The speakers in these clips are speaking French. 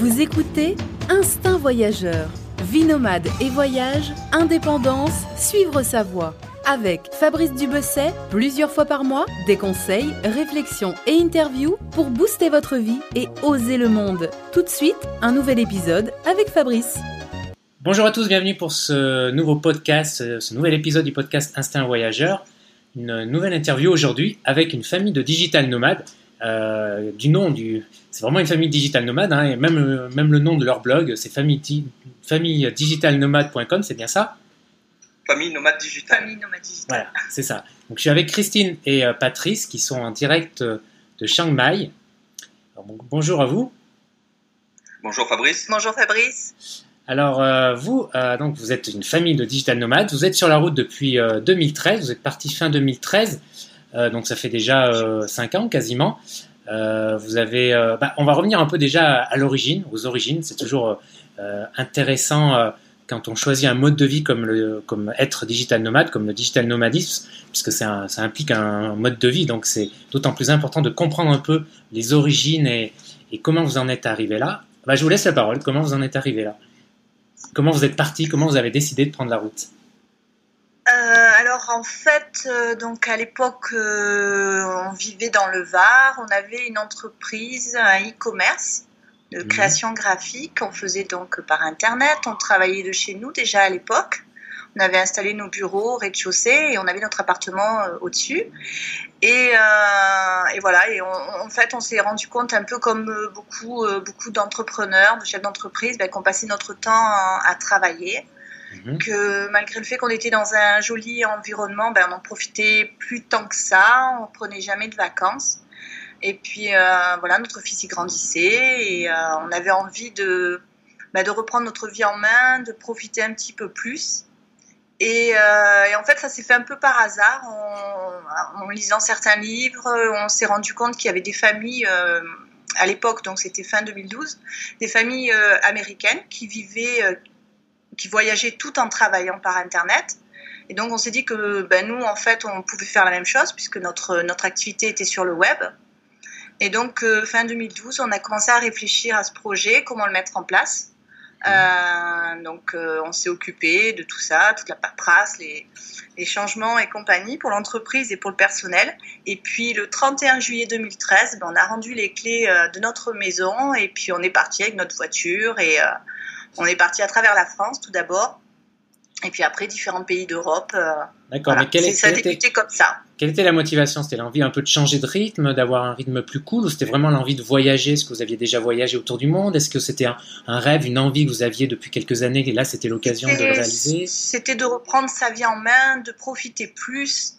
Vous écoutez Instinct Voyageur. Vie nomade et voyage, indépendance, suivre sa voie. Avec Fabrice Dubesset, plusieurs fois par mois, des conseils, réflexions et interviews pour booster votre vie et oser le monde. Tout de suite, un nouvel épisode avec Fabrice. Bonjour à tous, bienvenue pour ce nouveau podcast, euh, ce nouvel épisode du podcast Instinct Voyageur. Une nouvelle interview aujourd'hui avec une famille de digital nomades. Euh, du nom du. C'est vraiment une famille digital nomade, hein, et même, euh, même le nom de leur blog, c'est famille, famille digitalnomade.com, c'est bien ça? Famille nomade digital. Famille nomade digital. Voilà, c'est ça. Donc je suis avec Christine et euh, Patrice qui sont en direct euh, de Chiang Mai. Alors, bon- bonjour à vous. Bonjour Fabrice. Bonjour Fabrice. Alors euh, vous, euh, donc vous êtes une famille de digital nomades. Vous êtes sur la route depuis euh, 2013. Vous êtes parti fin 2013. Euh, donc ça fait déjà 5 ans quasiment. Euh, vous avez, euh, bah, on va revenir un peu déjà à, l'origine, aux origines. C'est toujours euh, intéressant euh, quand on choisit un mode de vie comme être digital nomade, comme le digital nomadisme, puisque ça implique un mode de vie. Donc c'est d'autant plus important de comprendre un peu les origines et, et comment vous en êtes arrivé là. Bah, je vous laisse la parole. Comment vous en êtes arrivé là? Comment vous êtes parti? Comment vous avez décidé de prendre la route? Euh, alors en fait, euh, donc à l'époque, euh, on vivait dans le Var, on avait une entreprise, un e-commerce de Mhm. création graphique. On faisait donc par internet, on travaillait de chez nous déjà à l'époque. On avait installé nos bureaux au rez-de-chaussée et on avait notre appartement au-dessus. Et, et voilà, et on- en fait, on s'est rendu compte un peu comme beaucoup, beaucoup d'entrepreneurs, de chefs d'entreprise, ben, qu'on passait notre temps à travailler. Mhm. que malgré le fait qu'on était dans un joli environnement, ben, on n'en profitait plus tant que ça, on prenait jamais de vacances. Et puis euh, voilà, notre fils y grandissait et euh, on avait envie de, ben, de reprendre notre vie en main, de profiter un petit peu plus. Et, euh, en fait, ça s'est fait un peu par hasard. En, lisant certains livres, on s'est rendu compte qu'il y avait des familles, à l'époque, donc c'était fin 2012, des familles américaines qui vivaient, qui voyageaient tout en travaillant par Internet. Et donc, on s'est dit que ben, nous, en fait, on pouvait faire la même chose puisque notre, notre activité était sur le web. Et donc, euh, fin 2012, on a commencé à réfléchir à ce projet, comment le mettre en place. Euh, donc, euh, on s'est occupé de tout ça, toute la paperasse, les, changements et compagnie pour l'entreprise et pour le personnel. Et puis, le 31 juillet 2013, ben, on a rendu les clés de notre maison et puis on est parti avec notre voiture et on est parti à travers la France tout d'abord. Et puis après, différents pays d'Europe. euh, D'accord, voilà. mais quelle, est- ça a était, comme ça. quelle était la motivation? C'était l'envie un peu de changer de rythme, d'avoir un rythme plus cool, ou c'était vraiment l'envie de voyager Est-ce que vous aviez déjà voyagé autour du monde? Est-ce que c'était un, un rêve, une envie que vous aviez depuis quelques années et là c'était l'occasion de le réaliser? C'était de reprendre sa vie en main, de profiter plus,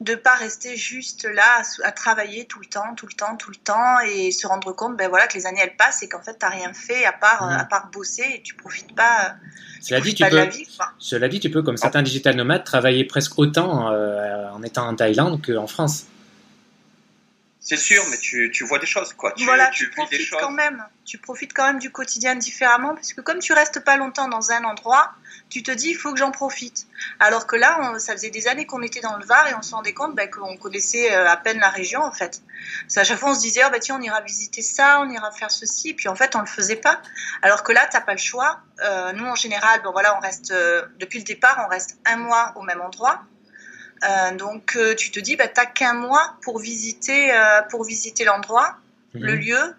de pas rester juste là à, à travailler tout le temps, tout le temps, tout le temps et se rendre compte ben voilà, que les années elles passent et qu'en fait t'as rien fait à part, Mhm. à part bosser et tu profites pas, tu Cela dit, profites tu pas de la peux, vie. Cela dit, tu peux, comme certains digital nomades, travailler presque autant euh, en étant en Thaïlande qu'en France. C'est sûr, mais tu, tu vois des choses, quoi. Tu, voilà, tu tu, vis des profites choses. quand même. Tu profites quand même du quotidien différemment parce que comme tu restes pas longtemps dans un endroit, tu te dis il faut que j'en profite. Alors que là, on- ça faisait des années qu'on était dans le Var et on se rendait compte ben, qu'on connaissait euh, à peine la région en fait. À chaque fois on se disait oh, bah, tiens on ira visiter ça, on ira faire ceci, puis en fait on le faisait pas. Alors que là t'as pas le choix. Euh, nous en général, bon voilà, on reste euh, depuis le départ, on reste un mois au même endroit. Euh, donc euh, tu te dis bah t'as qu'un mois pour visiter euh, pour visiter l'endroit le Mhm. lieu,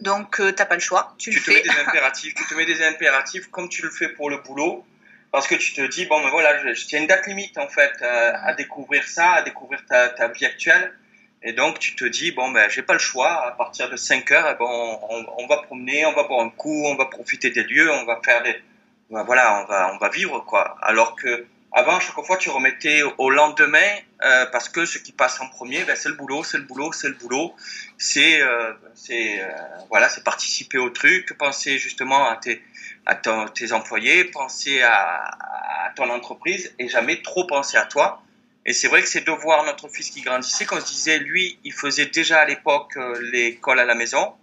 donc euh, t'as pas le choix, tu, Tu le te mets fais. des impératifs, tu te mets des impératifs comme tu le fais pour le boulot, parce que tu te dis bon, mais voilà, je- il y a une date limite en fait euh, à découvrir ça, à découvrir ta, ta vie actuelle, et donc tu te dis bon, ben j'ai pas le choix. À partir de 5 heures, eh ben, on, on- on va promener, on va boire un coup, on va profiter des lieux, on va faire des, ben, voilà, on va on va vivre quoi. Alors que avant, chaque fois, tu remettais au lendemain euh, parce que ce qui passe en premier, ben, c'est le boulot, c'est le boulot, c'est le boulot. C'est, euh, euh, voilà, c'est participer au truc, penser justement à tes, à ton- tes employés, penser à, à ton entreprise et jamais trop penser à toi. Et c'est vrai que c'est de voir notre fils qui grandissait, comme je disais, lui, il faisait déjà à l'époque euh, l'école à la maison.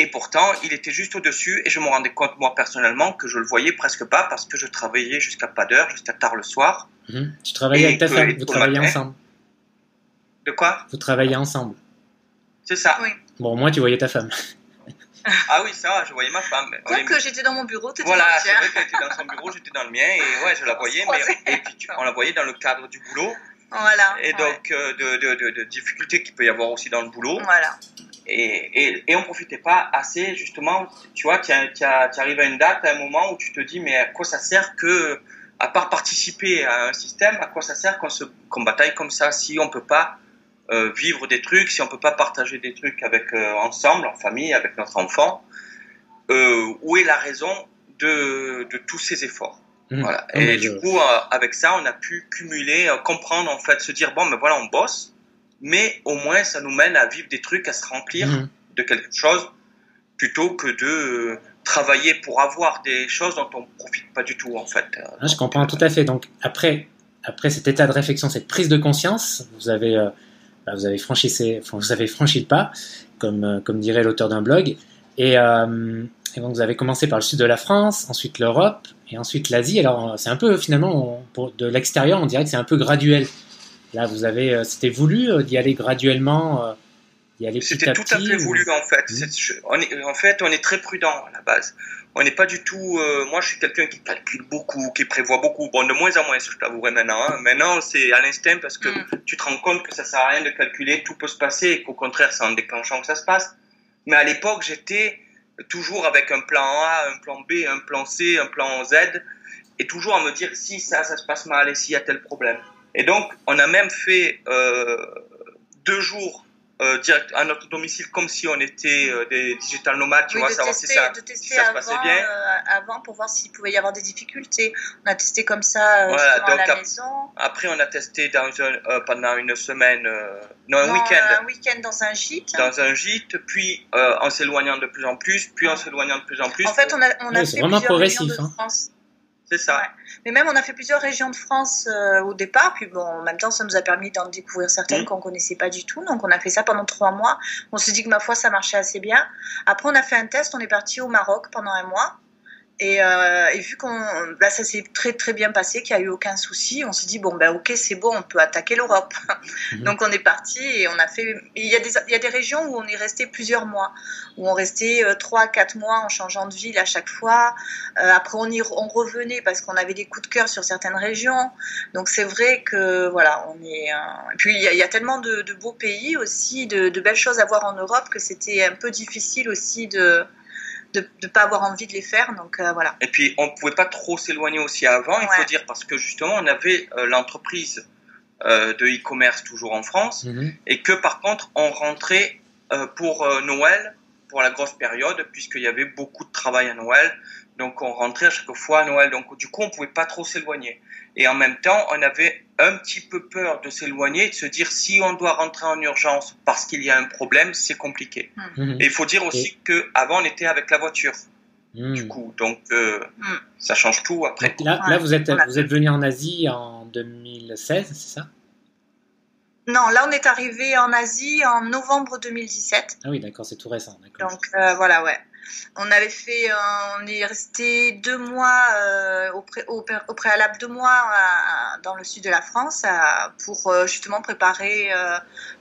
Et pourtant, il était juste au-dessus et je me rendais compte, moi, personnellement, que je le voyais presque pas parce que je travaillais jusqu'à pas d'heure, jusqu'à tard le soir. Mhm. Tu travaillais avec ta que- femme, vous travaillez matin. ensemble. De quoi? Vous travaillez ensemble. C'est ça. Oui. Bon, au moins tu voyais ta femme. Ah oui, ça, je voyais ma femme. Quoique j'étais dans mon bureau, tu Voilà, c'est vrai qu'elle était dans son bureau, j'étais dans le mien, et ouais, je la voyais, mais, et puis on la voyait dans le cadre du boulot. Voilà. Et donc, euh, de, de, de, de, difficultés qu'il peut y avoir aussi dans le boulot. Voilà. Et, et, et on profitait pas assez, justement. Tu vois, tu arrives à une date, à un moment où tu te dis, mais à quoi ça sert que, à part participer à un système, à quoi ça sert qu'on se qu'on bataille comme ça si on peut pas euh, vivre des trucs, si on peut pas partager des trucs avec euh, ensemble, en famille, avec notre enfant? Euh, Où est la raison de, de tous ces efforts? Mmh. Voilà. Et du coup, avec ça, on a pu cumuler, comprendre, en fait, se dire, bon, mais voilà, on bosse, mais au moins, ça nous mène à vivre des trucs, à se remplir mmh. de quelque chose, plutôt que de euh, travailler pour avoir des choses dont on ne profite pas du tout, en fait. Ah, je comprends tout à fait. Donc, après, après cet état de réflexion, cette prise de conscience, vous avez, bah, vous avez, franchi, ces, vous avez franchi le pas, comme, comme dirait l'auteur d'un blog, et, et donc vous avez commencé par le sud de la France, ensuite l'Europe, et ensuite l'Asie. Alors c'est un peu finalement pour, de l'extérieur, on dirait que c'est un peu graduel. Là, vous avez, euh, c'était voulu euh, d'y aller graduellement, euh, d'y aller petit C'était tout à fait voulu en fait. Mmh. On est, en fait, on est très prudent à la base. On n'est pas du tout. moi, je suis quelqu'un qui calcule beaucoup, qui prévoit beaucoup. Bon, de moins en moins, je t'avouerai maintenant. Hein. Maintenant, c'est à l'instinct parce que mmh. tu te rends compte que ça sert à rien de calculer, tout peut se passer et qu'au contraire, c'est en déclenchant que ça se passe. Mais à l'époque, j'étais toujours avec un plan A, un plan B, un plan C, un plan Z, et toujours à me dire si ça, ça se passe mal et s'il y a tel problème. Et donc, on a même fait euh, deux jours euh, direct à notre domicile comme si on était euh, des digital nomades, tu vois, savoir si ça, de tester ça avant, se passait bien. Euh, avant pour voir s'il pouvait y avoir des difficultés. On a testé comme ça voilà, à la maison. Après, on a testé dans un, pendant une semaine, non, un week-end. Un week-end dans un gîte. Dans un gîte, puis en s'éloignant de plus en plus, puis en s'éloignant de plus en plus. En fait, on a, on a fait vraiment progressif. De hein. France. C'est ça. Mais même, on a fait plusieurs régions de France euh, au départ. Puis bon, en même temps, ça nous a permis d'en découvrir certaines mmh. qu'on connaissait pas du tout. Donc, on a fait ça pendant trois mois. On s'est dit que ma foi, ça marchait assez bien. Après, on a fait un test. On est parti au Maroc pendant un mois. Et, euh, et, vu qu'on, là, ça s'est très très bien passé, qu'il n'y a eu aucun souci, on s'est dit bon ben ok c'est bon, on peut attaquer l'Europe. Mhm. Donc on est parti et on a fait. Il y a des il y a des régions où on est resté plusieurs mois, où on restait euh, trois quatre mois en changeant de ville à chaque fois. Euh, après on y on revenait parce qu'on avait des coups de cœur sur certaines régions. Donc c'est vrai que voilà on est. Euh... Et puis il y, a, il y, a, tellement de, de, beaux pays aussi, de, de belles choses à voir en Europe que c'était un peu difficile aussi de de ne pas avoir envie de les faire. Donc euh, voilà. Et puis on ne pouvait pas trop s'éloigner aussi avant, il faut dire, parce que justement on avait euh, l'entreprise euh, de e-commerce toujours en France, mhm. et que par contre on rentrait pour Noël, pour la grosse période, puisqu'il y avait beaucoup de travail à Noël. Donc on rentrait à chaque fois à Noël. Donc du coup on pouvait pas trop s'éloigner. Et en même temps on avait un petit peu peur de s'éloigner, de se dire si on doit rentrer en urgence parce qu'il y a un problème, c'est compliqué. Hmm. Et il faut dire aussi que avant on était avec la voiture. Hmm. Du coup, donc euh, hmm. ça change tout après. là, là, vous êtes vous êtes venu en Asie en 2016, c'est ça? Non, là on est arrivé en Asie en novembre 2017. Ah oui, d'accord, c'est tout récent. Donc euh, voilà, ouais. On avait fait, euh, on est resté deux mois euh, au, préalable deux mois dans le sud de la France pour euh, justement préparer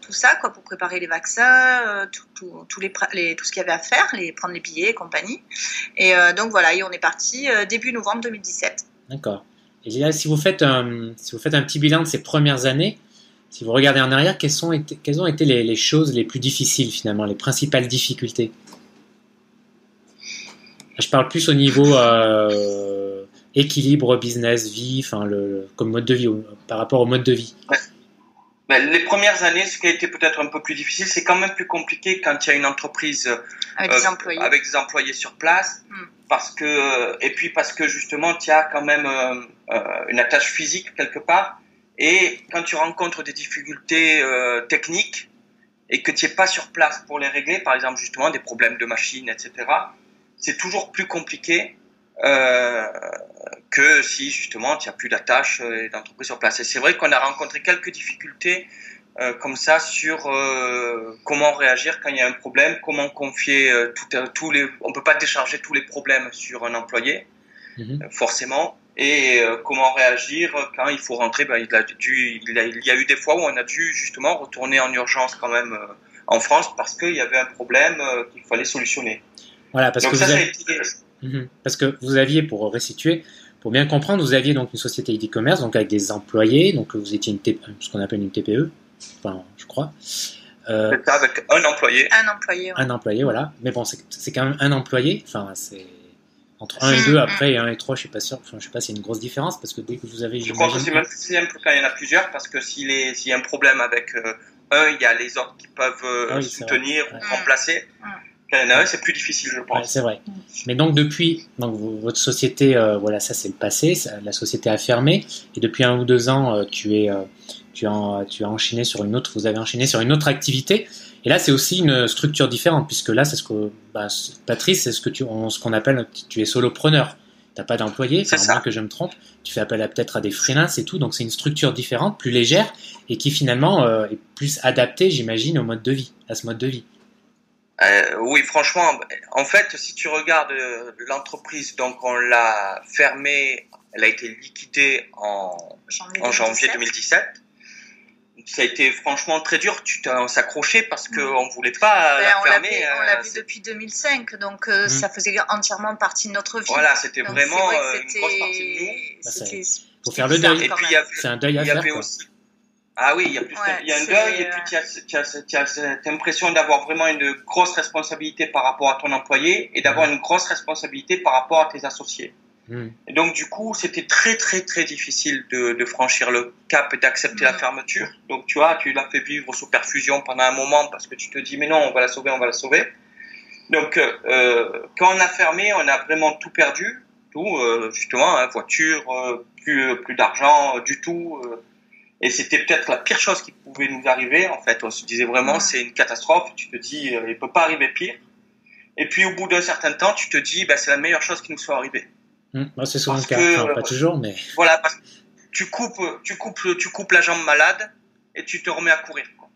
tout ça, quoi, pour préparer les vaccins, tout, ce qu'il y avait à faire, les prendre les billets et compagnie. Et donc voilà, et on est parti début novembre 2017. D'accord. Et là, si vous faites un, petit bilan de ces premières années, si vous regardez en arrière, quelles, ont été les choses les plus difficiles finalement, les principales difficultés? Je parle plus au niveau euh, équilibre business vie, enfin le comme mode de vie par rapport au mode de vie. Ben, les premières années, ce qui a été peut-être un peu plus difficile, c'est quand même plus compliqué quand il y a une entreprise avec, des, euh, employés. avec des employés sur place, hmm. parce que et puis parce que justement, tu as quand même euh, une attache physique quelque part, et quand tu rencontres des difficultés techniques et que tu n'es pas sur place pour les régler, par exemple justement des problèmes de machine, etc c'est toujours plus compliqué euh, que si justement tu as plus d'attaches euh, d'entreprise sur place. Et c'est vrai qu'on a rencontré quelques difficultés euh, comme ça sur euh, comment réagir quand il y a un problème, comment confier euh, tout, tous les. On peut pas décharger tous les problèmes sur un employé, mhm. forcément. Et comment réagir quand il faut rentrer ben, il, a dû, il, a, il, y a eu des fois où on a dû justement retourner en urgence quand même en France parce qu'il y avait un problème qu'il fallait solutionner. Voilà, parce Donc que ça, vous avez- été- Mhm. Parce que vous aviez, pour restituer, pour bien comprendre, vous aviez donc une société d'e-commerce, donc avec des employés, donc vous étiez une T- ce qu'on appelle une TPE, enfin, je crois. Euh, c'est ça, avec un employé. Un employé. ouais. un employé, voilà. Mais bon, c'est c'est quand même un employé. Enfin, c'est entre un et Mhm. deux. Après, et un et trois, je suis pas sûr. Enfin, je sais pas, s'il y a une grosse différence parce que dès que vous avez, Je crois que c'est même plus simple quand il y en a plusieurs parce que s'il est- s'il y a un problème avec euh, un, il y a les autres qui peuvent euh, Ah oui, soutenir ou Ouais. remplacer. Ouais. Quand il y en a un, c'est plus difficile, je Ouais, pense. c'est vrai. Mais donc depuis, donc votre société, euh, voilà, ça c'est le passé. ça- la société a fermé et depuis un ou deux ans, euh, tu es, euh, tu as, en- tu as enchaîné sur une autre, vous avez enchaîné sur une autre activité. Et là, c'est aussi une structure différente puisque là, c'est ce que, bah, Patrice, c'est ce que tu, on- ce qu'on appelle, tu es solopreneur. T'as pas d'employé, C'est à moins que je me trompe. Tu fais appel à peut-être à des freelances et tout. Donc c'est une structure différente, plus légère et qui finalement est plus adaptée, j'imagine, au mode de vie, à ce mode de vie. Euh, oui, franchement, en fait, si tu regardes euh, l'entreprise, donc on l'a fermée, elle a été liquidée en, Janvier en janvier 2017. 2017. Ça a été franchement très dur. Tu t'es on s'accrochait parce qu'on Mhm. ne voulait pas Ben, la on fermer. l'avait on euh, l'avait c'est- depuis 2005, donc euh, Mhm. ça faisait entièrement partie de notre vie. Voilà, c'était Donc, vraiment vrai euh, une grosse partie de nous. Bah, faut faire le deuil. Et puis il y avait, un deuil à y faire. avait quoi. aussi. Ah oui, il y a plus Ouais, y a un deuil et euh, puis tu as, tu as- tu as cette impression d'avoir vraiment une grosse responsabilité par rapport à ton employé et d'avoir une grosse responsabilité par rapport à tes associés. Hmm. Et donc du coup, c'était très très très difficile de, de franchir le cap et d'accepter la Mhm. fermeture. Donc tu vois, tu l'as fait vivre sous perfusion pendant un moment parce que tu te dis mais non, on va la sauver, on va la sauver. Donc euh, quand on a fermé, on a vraiment tout perdu, tout euh, justement, hein, voiture, euh, plus plus d'argent euh, du tout. Euh, et c'était peut-être la pire chose qui pouvait nous arriver. En fait, on se disait vraiment c'est une catastrophe. Tu te dis euh, il peut pas arriver pire. Et puis au bout d'un certain temps, tu te dis bah, c'est la meilleure chose qui nous soit arrivée. Bah, c'est souvent Parce le cas. que- Enfin, pas toujours, mais Voilà, parce que tu coupes, tu coupes, tu coupes la jambe malade et tu te remets à courir. quoi.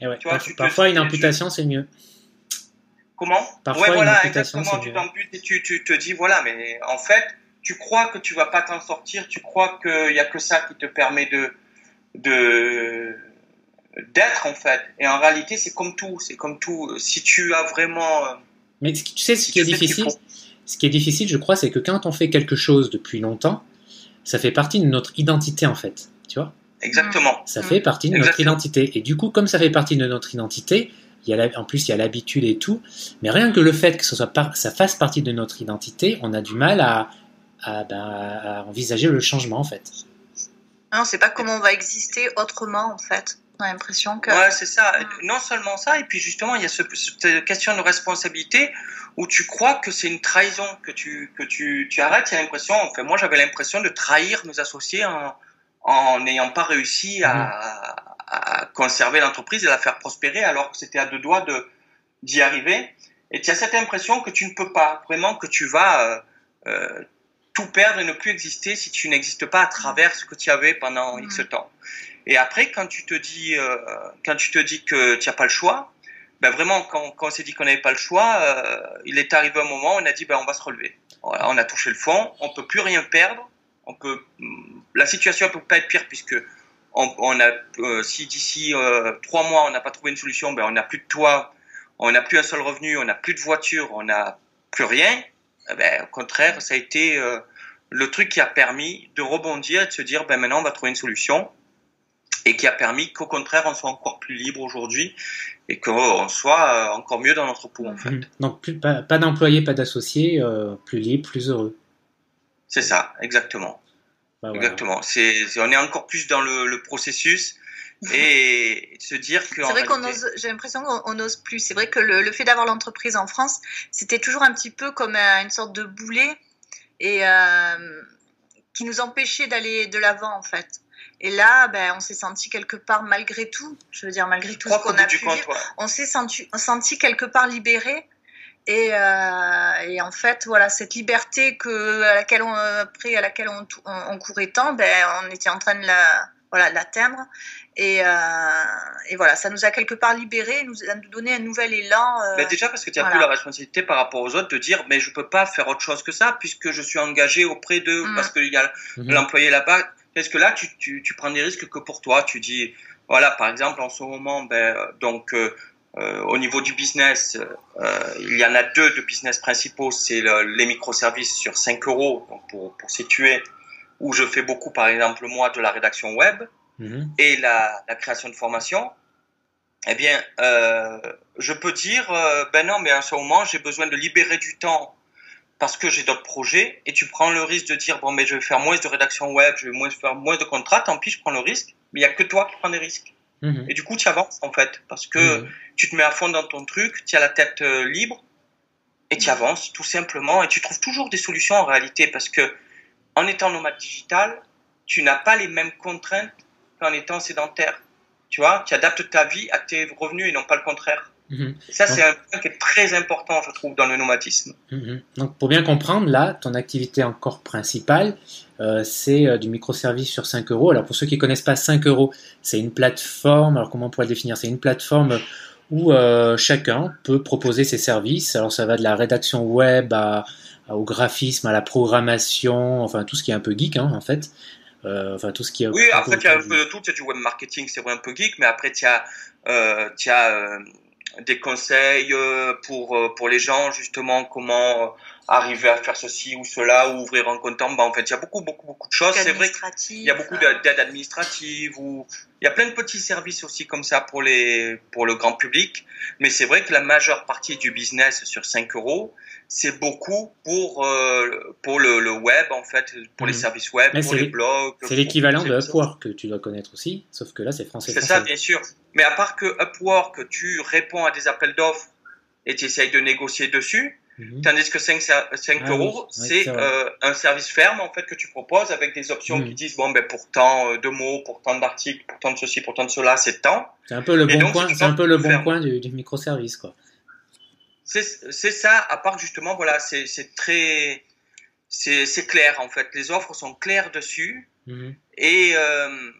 Eh ouais, Tu vois, parf- tu te parfois une amputation c'est mieux. Comment? Parfois, Ouais, une voilà, amputation, exactement. Tu t'embutes et tu, tu te dis voilà, mais en fait, tu crois que tu vas pas t'en sortir, tu crois qu'il y a que ça qui te permet de de d'être en fait. Et en réalité, c'est comme tout, c'est comme tout. Si tu as vraiment, euh, Mais ce qui- tu sais ce si qui est difficile, faut- ce qui est difficile, je crois, c'est que quand on fait quelque chose depuis longtemps, ça fait partie de notre identité en fait. Tu vois, exactement. ça fait partie de notre identité. Et du coup, comme ça fait partie de notre identité, il y a la- en plus il y a l'habitude et tout. Mais rien que le fait que ce soit par- ça fasse partie de notre identité, on a du mal à à, ben, à envisager le changement en fait. Non, c'est pas comment on va exister autrement en fait. On a l'impression que. Ouais, c'est ça. Mm. Non seulement ça, et puis justement, il y a ce, cette question de responsabilité où tu crois que c'est une trahison, que tu, que tu, tu arrêtes. Il y a l'impression, enfin, moi j'avais l'impression de trahir mes associés en en n'ayant pas réussi à, à conserver l'entreprise et la faire prospérer alors que c'était à deux doigts de d'y arriver. Et tu as cette impression que tu ne peux pas, vraiment que tu vas euh, euh, tout perdre et ne plus exister si tu n'existes pas à travers ce que tu avais pendant. X temps. Et après, quand tu te dis, euh, quand tu te dis que tu n'as pas le choix, ben vraiment, quand, quand on s'est dit qu'on n'avait pas le choix, euh, il est arrivé un moment où on a dit, ben on va se relever. Voilà, on a touché le fond, on peut plus rien perdre. On peut, la situation ne peut pas être pire puisque on, on a, euh, si d'ici trois mois on n'a pas trouvé une solution, ben on n'a plus de toit, on n'a plus un seul revenu, on n'a plus de voiture, on n'a plus rien. Eh Ben, au contraire, ça a été euh, le truc qui a permis de rebondir et de se dire, ben maintenant on va trouver une solution et qui a permis qu'au contraire on soit encore plus libre aujourd'hui et qu'on soit euh, encore mieux dans notre peau en fait. Mhm. Donc plus, pas, pas d'employés, pas d'associés, euh, plus libre, plus heureux. C'est ça, exactement. Bah, voilà. Exactement. C'est- on est encore plus dans le, le processus et se dire que. C'est vrai qu'on réalité- ose, j'ai l'impression qu'on on ose plus. C'est vrai que le, le fait d'avoir l'entreprise en France, c'était toujours un petit peu comme euh, une sorte de boulet et euh, qui nous empêchait d'aller de l'avant en fait. Et là, ben, on s'est senti quelque part malgré tout, je veux dire malgré Je tout ce qu'on a pu compte, vivre, ouais. on s'est senti, senti quelque part libéré. Et, euh, et en fait, voilà, cette liberté que, à laquelle on, après, à laquelle on, on, on courait tant, ben, on était en train de la, voilà, de l'atteindre. Et, euh, et voilà, ça nous a quelque part libéré, nous a donné un nouvel élan. euh, Ben, déjà parce que tu n'as voilà. plus la responsabilité par rapport aux autres de dire mais je peux pas faire autre chose que ça puisque je suis engagé auprès d'eux Mm. parce qu'il y a Mhm. l'employé là-bas. Est-ce que là tu, tu, tu prends des risques que pour toi Tu dis voilà par exemple en ce moment ben euh, donc euh, euh, au niveau du business, euh, il y en a deux de business principaux. C'est les microservices sur 5 euros, donc pour, pour situer, où je fais beaucoup, par exemple, moi, de la rédaction web Mhm. et la, la création de formation. Eh bien, euh, je peux dire, euh, ben non, mais à ce moment, j'ai besoin de libérer du temps parce que j'ai d'autres projets et tu prends le risque de dire, bon, mais je vais faire moins de rédaction web, je vais moins faire moins de contrats, tant pis, je prends le risque. Mais il y a que toi qui prends des risques. Mhm. Et du coup, tu avances, en fait, parce que Mhm. tu te mets à fond dans ton truc, tu as la tête euh, libre et tu avances tout simplement et tu trouves toujours des solutions en réalité parce que en étant nomade digital, tu n'as pas les mêmes contraintes qu'en étant sédentaire. Tu vois, tu adaptes ta vie à tes revenus et non pas le contraire. Mhm. Ça, c'est un point qui est très important, je trouve, dans le nomadisme. Mhm. Donc, pour bien comprendre, là, ton activité encore principale, euh, c'est euh, du microservice sur 5 euros. Alors, pour ceux qui ne connaissent pas 5 euros, c'est une plateforme. Alors, comment on pourrait le définir? C'est une plateforme où euh, chacun peut proposer ses services. Alors, ça va de la rédaction web à- au graphisme, à la programmation, enfin, tout ce qui est un peu geek, hein, en fait. Euh, enfin, tout ce qui est. Oui, après, tu as un peu de tout. Tu as du web marketing, c'est vrai, un peu geek, mais après, tu as, euh, as euh, des conseils euh, pour, euh, pour les gens, justement, comment euh, arriver à faire ceci ou cela, ou ouvrir un compte en banque. En fait, il y a beaucoup, beaucoup, beaucoup de choses. C'est vrai qu'il y a beaucoup de- d'aide administrative ou il y a plein de petits services aussi comme ça pour les pour le grand public. Mais c'est vrai que la majeure partie du business sur 5 euros, c'est beaucoup pour euh, pour le, le web en fait, pour les Mhm. services web, Mais pour c'est les blogs. C'est l'équivalent de Upwork que tu dois connaître aussi, sauf que là, c'est français. C'est ça, bien sûr. Mais à part que Upwork, tu réponds à des appels d'offres et tu essayes de négocier dessus, Mhm. tandis que 5, 5 Ah euros, oui, c'est euh, un service ferme en fait que tu proposes avec des options Mhm. qui disent bon ben pour tant euh, de mots, pour tant d'articles, pour tant de ceci, pour tant de cela, c'est tant. C'est un peu le Et bon donc, coin, un peu le bon ferme. coin du, du microservice, quoi. C'est c'est ça. À part justement voilà, c'est c'est très c'est c'est clair en fait. Les offres sont claires dessus. Mhm. Et, euh,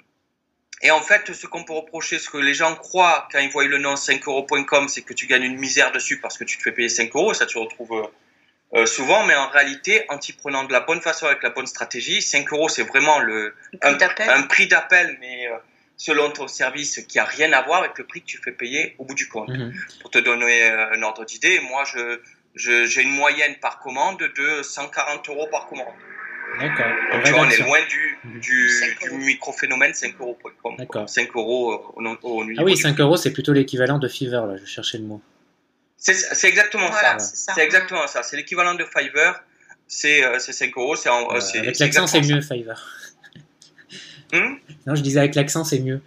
et en fait, ce qu'on peut reprocher, ce que les gens croient quand ils voient le nom 5euros.com, c'est que tu gagnes une misère dessus parce que tu te fais payer 5 euros. Ça, tu retrouves euh, souvent. Mais en réalité, en t'y prenant de la bonne façon avec la bonne stratégie, 5 euros, c'est vraiment le, un, d'appel. un prix d'appel, mais euh, selon ton service qui a rien à voir avec le prix que tu fais payer au bout du compte. Mhm. Pour te donner euh, un ordre d'idée, moi, je, je- j'ai une moyenne par commande de 140 euros par commande. D'accord. Donc, tu vois, on est loin du, du, 5 du euros. micro-phénomène 5 euros. D'accord. 5 euros euh, au, au, Ah oui, du- 5 euros, c'est plutôt l'équivalent de Fiverr, là, je cherchais le mot. C'est exactement Voilà, ça. c'est ça. C'est exactement ça. C'est l'équivalent de Fiverr. C'est euh, c'est 5 euros. C'est en- Euh, avec l'accent, c'est mieux, Fiverr. Hmm? Non, je disais avec l'accent, c'est mieux.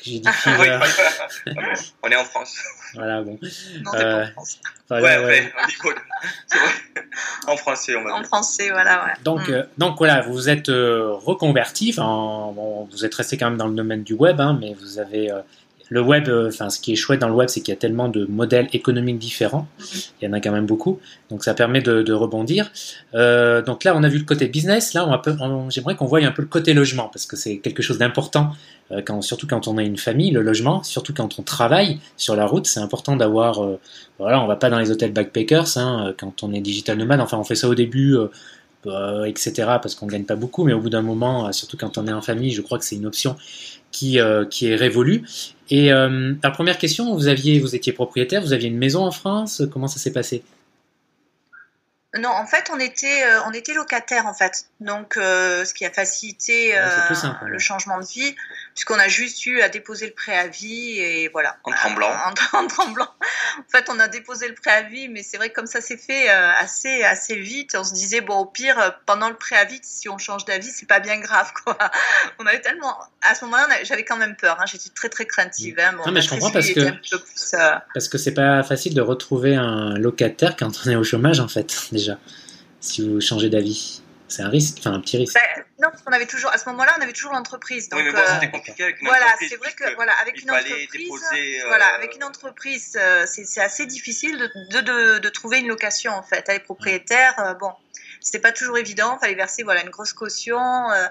Parce que j'ai dit oui, Fiverr. Fiverr. on est en France. voilà, bon. Non, Euh, en français. Enfin, ouais, ouais, de- c'est vrai. En français, on va En dire. français, voilà, ouais. Donc, Mm. euh, donc voilà, vous êtes euh, reconverti. Enfin, bon, vous êtes resté quand même dans le domaine du web, hein, mais vous avez euh, le web. euh, Enfin, ce qui est chouette dans le web, c'est qu'il y a tellement de modèles économiques différents. Il y en a quand même beaucoup, donc ça permet de, rebondir. Euh, donc là, on a vu le côté business. Là, j'aimerais qu'on voie un peu le côté logement, parce que c'est quelque chose d'important, euh, surtout quand on a une famille, le logement, surtout quand on travaille sur la route, c'est important d'avoir. voilà, on va pas dans les hôtels backpackers hein, quand on est digital nomade. Enfin, on fait ça au début. etc. parce qu'on gagne pas beaucoup, mais au bout d'un moment, surtout quand on est en famille, je crois que c'est une option qui, euh, qui est révolue. Et euh, la première question, vous aviez, vous étiez propriétaire, vous aviez une maison en France, comment ça s'est passé? Non, en fait, on était, euh, on était locataire, en fait. Donc, euh, ce qui a facilité euh, simple, le changement de vie, puisqu'on a juste eu à déposer le préavis et voilà. En tremblant. En, en tremblant. En fait, on a déposé le préavis, mais c'est vrai que comme ça s'est fait euh, assez, assez vite, on se disait, bon, au pire, euh, pendant le préavis, si on change d'avis, c'est pas bien grave, quoi. On avait tellement. À ce moment-là, j'avais quand même peur, hein, j'étais très, très craintive. Hein. Bon, Non, mais ma je comprends parce que- plus, euh, Parce que c'est pas facile de retrouver un locataire quand on est au chômage, en fait, déjà, si vous changez d'avis. C'est un risque, enfin un petit risque. ben, non, parce qu'on avait toujours, à ce moment-là, on avait toujours l'entreprise. Donc, oui, mais bon, euh, c'était compliqué avec une Voilà, entreprise. c'est vrai que puisque voilà, avec il une entreprise, déposer, euh, voilà, avec une entreprise, euh, c'est c'est assez difficile de, de, de, de trouver une location en fait. Les propriétaires, euh, bon, c'était pas toujours évident, fallait verser voilà une grosse caution. euh,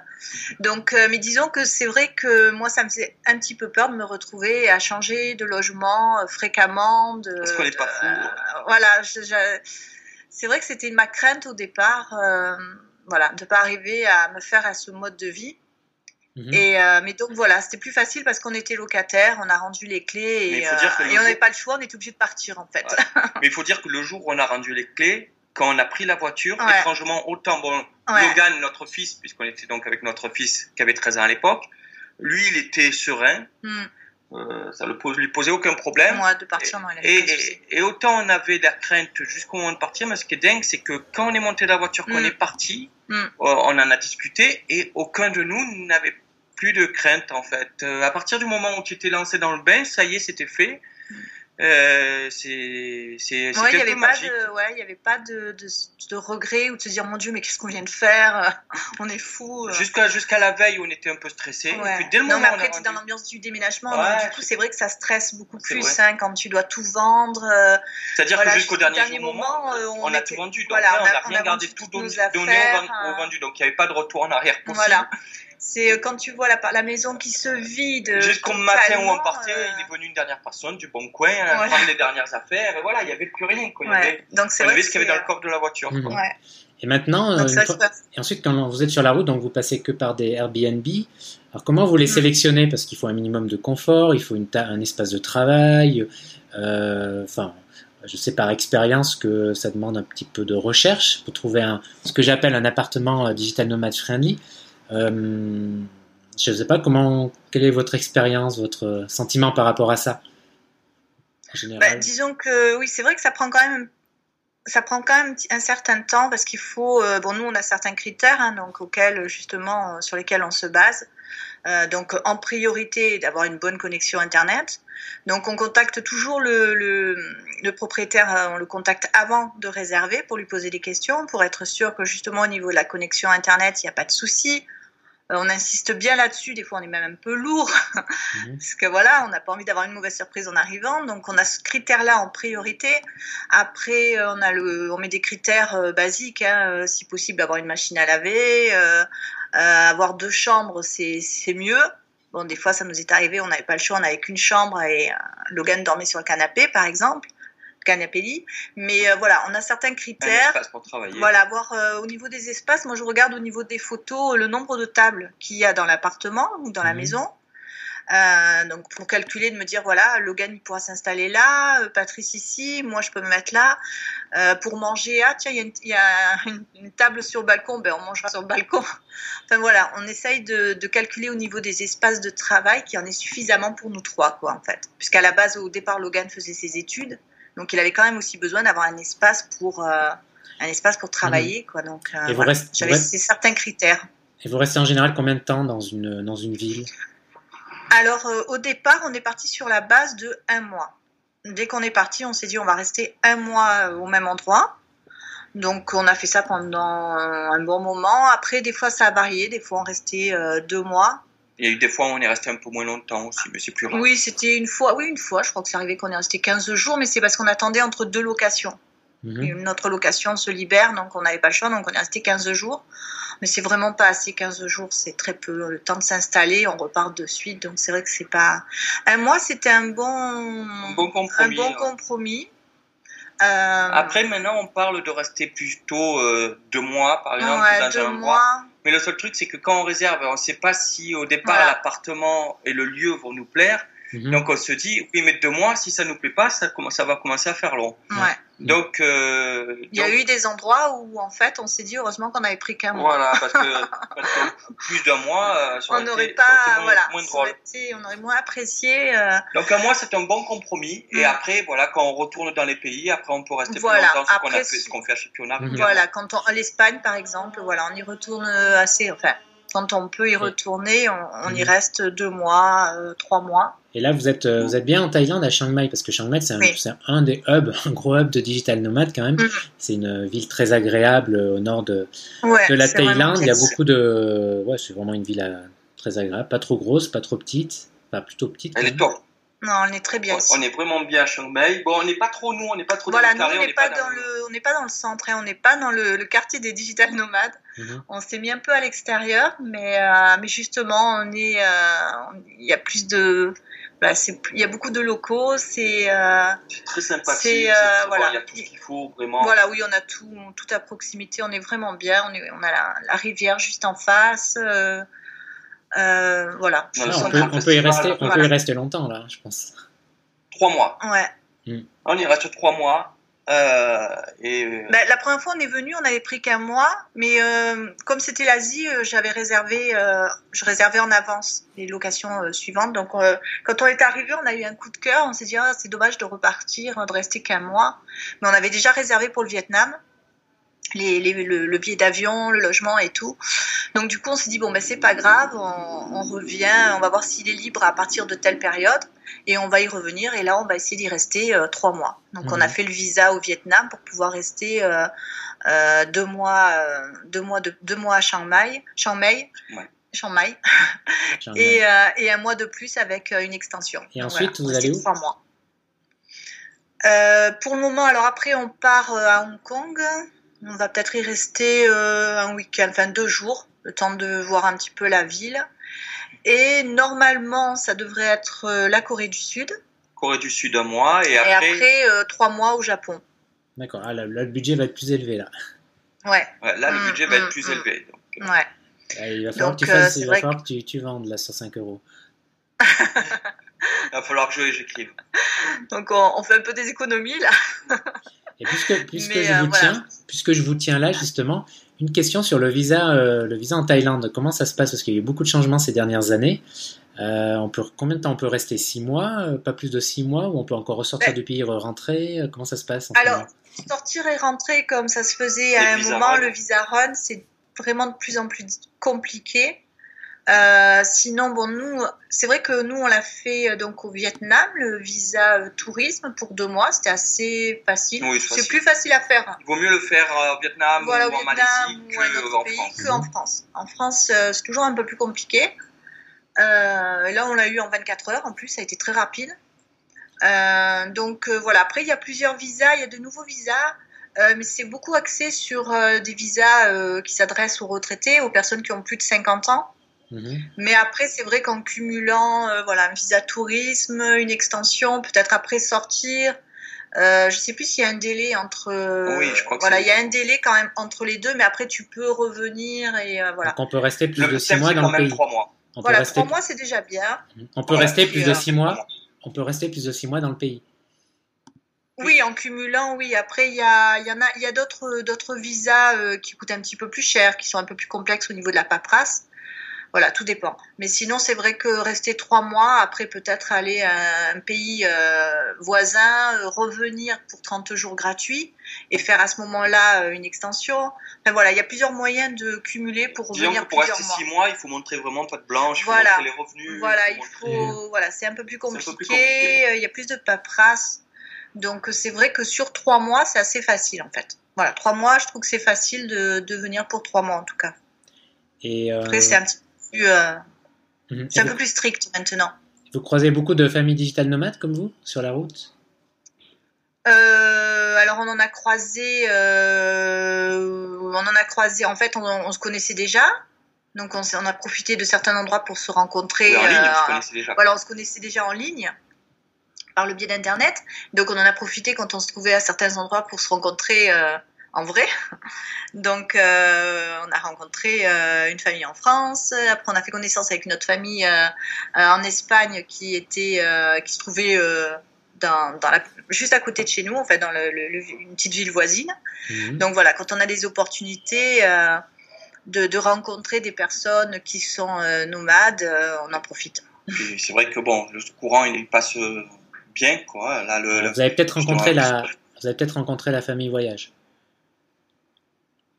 donc, euh, mais disons que c'est vrai que moi, ça me faisait un petit peu peur de me retrouver à changer de logement euh, fréquemment. De, Parce qu'on n'est pas fou. euh, voilà, je- je- c'est vrai que c'était ma crainte au départ, euh, voilà, de pas arriver à me faire à ce mode de vie. Mhm. Et, euh, mais donc voilà, c'était plus facile parce qu'on était locataire, on a rendu les clés et, et on n'avait pas le choix, on était obligé de partir en fait. mais il faut dire que le jour où on a rendu les clés, quand on a pris la voiture, étrangement, autant, bon, Logan, notre fils, puisqu'on était donc avec notre fils qui avait 13 ans à l'époque, lui, il était serein. Hmm. Euh, ça ne lui posait aucun problème. Moi, de partir, et, et, autant on avait de la crainte jusqu'au moment de partir, mais ce qui est dingue, c'est que quand on est monté de la voiture, qu'on hmm. est parti, hmm. euh, on en a discuté et aucun de nous n'avait plus de crainte en fait. Euh, à partir du moment où tu étais lancé dans le bain, ça y est, c'était fait. Euh, c'est c'est ouais, il n'y avait, pas de, ouais, y avait pas de, de, de, regret ou de se dire mon Dieu mais qu'est-ce qu'on vient de faire? On est fou euh. jusqu'à jusqu'à la veille où on était un peu stressé. Ouais. puis dès le non mais après tu es dans l'ambiance du déménagement donc, du coup c'est vrai que ça stresse beaucoup plus hein, quand tu dois tout vendre euh, c'est à dire que jusqu'au dernier, moment, on, a tout vendu. Donc voilà, on n'a rien gardé tout donné, donné au vendu donc il n'y avait pas de retour en arrière possible. Voilà c'est euh, quand tu vois la, la, maison qui se vide. Jusqu'au matin où on partait, euh, il est venu une dernière personne du bon coin, prendre les dernières affaires, et voilà, il n'y avait plus rien. Quoi. Il y avait, donc c'est ce qu'il y avait dans le corps de la voiture. Mhm. Et maintenant, euh, et ensuite, quand vous êtes sur la route, donc vous passez que par des Airbnb. Alors comment vous les mhm. sélectionnez? Parce qu'il faut un minimum de confort, il faut une un espace de travail. Enfin, je sais par expérience que ça demande un petit peu de recherche pour trouver un, ce que j'appelle un appartement digital nomad friendly. Euh, je ne sais pas comment, quelle est votre expérience, votre sentiment par rapport à ça bah, disons que oui, c'est vrai que ça prend quand même ça prend quand même un certain temps parce qu'il faut euh, bon nous on a certains critères hein, donc auxquels justement euh, sur lesquels on se base. Donc en priorité d'avoir une bonne connexion internet. Donc on contacte toujours le, le, propriétaire on le contacte avant de réserver pour lui poser des questions pour être sûr que justement au niveau de la connexion internet il n'y a pas de souci. euh, on insiste bien là-dessus, des fois on est même un peu lourd, mhm. parce que voilà, on n'a pas envie d'avoir une mauvaise surprise en arrivant, donc on a ce critère-là en priorité. Après, euh, on a le, on met des critères euh, basiques, hein, si possible avoir une machine à laver, avoir deux chambres, c'est mieux. Bon, des fois ça nous est arrivé, on n'avait pas le choix, on n'avait qu'une chambre et Logan dormait sur le canapé, par exemple. Canapelli. Mais euh, voilà, on a certains critères. pour travailler. Voilà, voir euh, au niveau des espaces. Moi, je regarde au niveau des photos le nombre de tables qu'il y a dans l'appartement ou dans la mhm. maison. Euh, donc pour calculer, de me dire voilà, Logan il pourra s'installer là, Patrice ici, moi je peux me mettre là. pour manger, ah tiens il y a, une, table sur le balcon, ben on mangera sur le balcon. enfin voilà, on essaye de, de, calculer au niveau des espaces de travail qui en est suffisamment pour nous trois quoi en fait, puisqu'à la base au départ Logan faisait ses études. Donc il avait quand même aussi besoin d'avoir un espace pour euh, un espace pour travailler, quoi. Donc euh, j'avais certains critères. Et vous restez en général combien de temps dans une dans une ville? Alors euh, au départ, on est parti sur la base de un mois. Dès qu'on est parti, on s'est dit on va rester un mois au même endroit. Donc on a fait ça pendant un bon moment. Après, des fois ça a varié. Des fois on restait deux mois. Il y a eu des fois où on est resté un peu moins longtemps aussi, mais c'est plus rare. Oui, c'était une fois, oui, une fois, je crois que c'est arrivé qu'on est resté 15 jours, mais c'est parce qu'on attendait entre deux locations. Mhm. Notre location se libère, donc on n'avait pas le choix, donc on est resté 15 jours. Mais c'est vraiment pas assez, 15 jours, c'est très peu. Le temps de s'installer, on repart de suite, donc c'est vrai que c'est pas. Un mois, c'était un bon, un bon compromis. Un bon compromis. Euh... Après, maintenant, on parle de rester plutôt euh, deux mois, par exemple, dans deux un mois. Mais le seul truc, c'est que quand on réserve, on ne sait pas si au départ l'appartement et le lieu vont nous plaire. Mhm. Donc on se dit, oui, mais deux mois, si ça nous plaît pas, ça, ça va commencer à faire long. Ouais. Donc, euh, il y a eu des endroits où en fait on s'est dit heureusement qu'on avait pris qu'un mois. Voilà, parce que, plus d'un mois, euh, on n'aurait pas, moins, voilà, moins on aurait moins apprécié. Euh... Donc un mois c'est un bon compromis. Et mm. après, voilà, quand on retourne dans les pays, après on peut rester voilà. plus longtemps, ce qu'on a fait, ce qu'on fait à championnat. Voilà, quand on, l'Espagne par exemple, voilà, on y retourne assez, enfin quand on peut y retourner, on, y mhm. reste deux mois, euh, trois mois. Et là, vous êtes, euh, vous êtes bien en Thaïlande, à Chiang Mai, parce que Chiang Mai, c'est un, des hubs, un gros hub de digital nomade quand même. Mhm. C'est une ville très agréable au nord de, de la Thaïlande. Il y a beaucoup de. Ouais, c'est vraiment une ville euh, très agréable. Pas trop grosse, pas trop petite. Enfin, plutôt petite. Elle est. Non, on est très bien. On, est vraiment bien à Chiang Mai. Bon, on n'est pas trop nous, on n'est pas trop. Voilà, nous on n'est pas, dans, le, on n'est pas dans le centre, hein. on n'est pas dans le, quartier des digital nomades. Mhm. On s'est mis un peu à l'extérieur, mais euh, mais justement, on est, euh, il y a plus de, bah, il y a beaucoup de locaux, c'est. Euh, très sympathique. voilà. Il y a tout ce qu'il faut vraiment. Voilà, oui, on a tout, tout à proximité. On est vraiment bien. On, est, on a la, la rivière juste en face Euh, voilà. Le Ah, on, peut, on peut y rester, on voilà. peut y rester longtemps là, je pense. Trois mois. Ouais. On y reste trois mois. Euh, et Ben, la première fois on est venu, on avait pris qu'un mois, mais euh, comme c'était l'Asie, euh, j'avais réservé, euh, je réservais en avance les locations euh, suivantes. Donc euh, quand on est arrivé, on a eu un coup de cœur, on s'est dit ah, c'est dommage de repartir, de rester qu'un mois, mais on avait déjà réservé pour le Vietnam. Les, les- le, le billet d'avion, le logement et tout. Donc du coup, on s'est dit bon ben c'est pas grave, on, on revient, on va voir s'il est libre à partir de telle période et on va y revenir. Et là, on va essayer d'y rester euh, trois mois. Donc on a Mhm. fait le visa au Vietnam pour pouvoir rester euh, euh, deux mois, deux mois de deux mois à Chiang Mai, Chiang Mai, Ouais. Chiang Mai, et, et un mois de plus avec une extension. Et Donc ensuite, on vous allez où Trois mois. Pour le moment, alors après, on part à Hong Kong. On va peut-être y rester euh, un week-end, enfin deux jours, le temps de voir un petit peu la ville. Et normalement, ça devrait être euh, la Corée du Sud. Corée du Sud un mois et Et après, après, euh, trois mois au Japon. D'accord, ah, là, là, le budget va être plus élevé là. Ouais, ouais, là le Mm, budget va mm, être plus mm. élevé. Donc, ouais. Ah, il va falloir Donc, que tu, fasses, il va falloir que tu, tu vendes là sur 5 euros. il va falloir que je- j'écrive. Donc on, on fait un peu des économies là. Et puisque, puisque, Mais, je euh, vous voilà. tiens, puisque je vous tiens là justement, une question sur le visa, euh, le visa en Thaïlande. Comment ça se passe? Parce qu'il y a eu beaucoup de changements ces dernières années. Euh, on peut, combien de temps on peut rester? 6 mois euh, Pas plus de 6 mois Ou on peut encore ressortir Ouais. du pays, rentrer? Comment ça se passe en Alors, moment? sortir et rentrer comme ça se faisait à un visa moment, run. le visa run, c'est vraiment de plus en plus compliqué. Euh, sinon, bon, nous, c'est vrai que nous, on l'a fait euh, donc au Vietnam, le visa euh, tourisme pour deux mois, c'était assez facile. Oui, c'est plus facile à faire. Il vaut mieux le faire au Vietnam Voilà, ou au en Vietnam Malaisie ou un que en pays France. qu'en France. En France, euh, c'est toujours un peu plus compliqué. Et là, on l'a eu en 24 heures. En plus, ça a été très rapide. Donc voilà. Après, il y a plusieurs visas. Il y a de nouveaux visas, euh, mais c'est beaucoup axé sur euh, des visas euh, qui s'adressent aux retraités, aux personnes qui ont plus de 50 ans. Mhm. Mais après, c'est vrai qu'en cumulant, euh, voilà, un visa tourisme, une extension, peut-être après sortir. Euh, je sais plus s'il y a un délai entre. euh, Oui, je crois que Voilà, c'est- il y a un délai quand même entre les deux, mais après tu peux revenir et euh, voilà. Donc on peut rester plus Le de 6 système, mois dans quand le même pays. trois mois. On peut Voilà, rester, trois mois c'est déjà bien. on peut Voilà, rester plus de euh, 6 mois. On peut rester plus de 6 mois dans le pays. Oui, en cumulant, oui. Après, il y a, il y en a, il y a d'autres, d'autres visas euh, qui coûtent un petit peu plus cher, qui sont un peu plus complexes au niveau de la paperasse. Voilà, tout dépend. Mais sinon, c'est vrai que rester trois mois, après peut-être aller à un pays euh, voisin, euh, revenir pour 30 jours gratuits et faire à ce moment-là euh, une extension. Enfin voilà, il y a plusieurs moyens de cumuler pour revenir pour plusieurs rester mois. six mois, il faut montrer vraiment pas de blanche, il faut Voilà. montrer les revenus. Voilà, il montrer- faut, voilà, c'est un peu plus compliqué. compliqué. Il y a plus de paperasse. Donc c'est vrai que sur trois mois, c'est assez facile en fait. Voilà, trois mois, je trouve que c'est facile de, de venir pour trois mois en tout cas. Et, euh, Après, c'est un petit peu plus, euh, mhm. c'est un peu plus strict maintenant. vous croisez beaucoup de familles digitales nomades comme vous sur la route? Euh, alors on en a croisé, euh, on en a croisé. En fait, on, on se connaissait déjà, donc on, on a profité de certains endroits pour se rencontrer. Oui, en ligne, euh, vous connaissez déjà. Voilà, on se connaissait déjà en ligne par le biais d'internet, donc on en a profité quand on se trouvait à certains endroits pour se rencontrer euh, en vrai. Donc euh, on a rencontré euh, une famille en France, après on a fait connaissance avec une autre famille euh, en Espagne qui était euh, qui se trouvait euh, dans, dans la, juste à côté de chez nous, en fait dans le, le- le- une petite ville voisine. Mhm. Donc voilà, quand on a des opportunités euh, de, de rencontrer des personnes qui sont euh, nomades, euh, on en profite. C'est vrai que bon, le courant il passe bien quoi. Là, le, Vous avez peut-être rencontré, la... vous avez peut-être rencontré la famille voyage.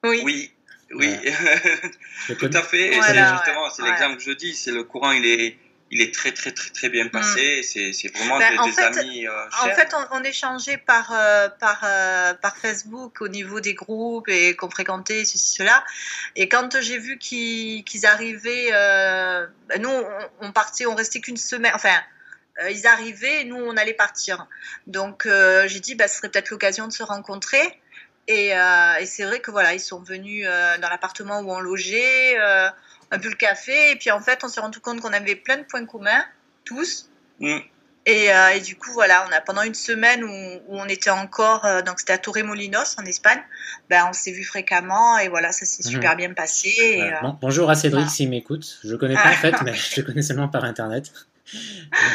Oui. Oui, oui, tout à fait. Voilà, c'est ouais, justement, c'est ouais. l'exemple que je dis. C'est le courant, il est, il est très très très très bien passé. C'est, c'est vraiment Ben, des, en des fait- amis euh, En fait, on, on échangeait par, euh, par, euh, par Facebook au niveau des groupes et qu'on fréquentait, ceci, cela. Et quand j'ai vu qu'ils arrivaient, euh, ben, nous, on, on partait, on restait qu'une semaine, enfin, ils arrivaient et nous, on allait partir. Donc, euh, j'ai dit, bah, ce serait peut-être l'occasion de se rencontrer. Et, euh, et c'est vrai que voilà, ils sont venus euh, dans l'appartement où on logeait, euh, un peu le café. Et puis en fait, on s'est rendu compte qu'on avait plein de points communs, tous. Mm. Et, euh, et, du coup, voilà, on a pendant une semaine où, où on était encore, euh, donc c'était à Torremolinos en Espagne, ben, on s'est vu fréquemment et voilà, ça s'est super bien passé. Et, Ouais. euh, Bon, bonjour à Cédric voilà. s'il m'écoute. Je connais pas en fait, mais je le connais seulement par internet. Euh,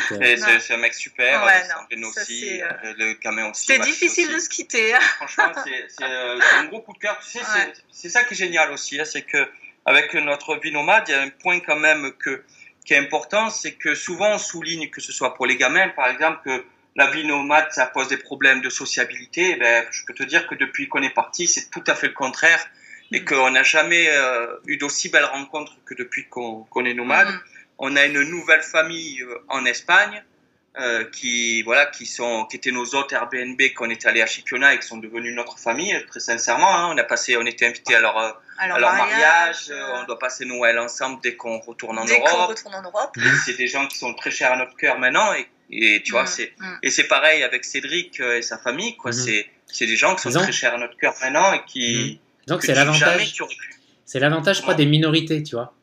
C'est-. C'est c'est un mec super, Ouais, euh, non, Sandrine ça, aussi, c'est, euh, euh, le gamin aussi. C'était Max difficile aussi. de se quitter. hein. Franchement, c'est c'est, euh, c'est un gros coup de cœur. Tu sais, c'est- Ouais. c'est ça qui est génial aussi, hein, c'est que avec notre vie nomade, il y a un point quand même que qui est important, c'est que souvent on souligne que ce soit pour les gamins, par exemple, que la vie nomade, ça pose des problèmes de sociabilité. Eh ben, je peux te dire que depuis qu'on est parti, c'est tout à fait le contraire et Mm. qu'on n'a jamais euh, eu d'aussi belles rencontres que depuis qu'on est nomade. Mhm. On a une nouvelle famille euh, en Espagne euh, qui voilà qui sont qui étaient nos hôtes Airbnb qu'on était allés à Chipiona et qui sont devenus notre famille très sincèrement hein. on a passé on était invités à leur euh, Alors, à leur mariage, euh, on doit passer Noël ensemble dès qu'on retourne en dès qu'on Europe retourne en Europe. c'est des gens qui sont très chers à notre cœur maintenant et, et tu vois Mm, c'est mm. et c'est pareil avec Cédric et sa famille quoi Mhm. c'est c'est des gens qui sont très chers à notre cœur maintenant et qui donc que c'est jamais l'avantage. C'est l'avantage, je crois, des minorités, tu vois.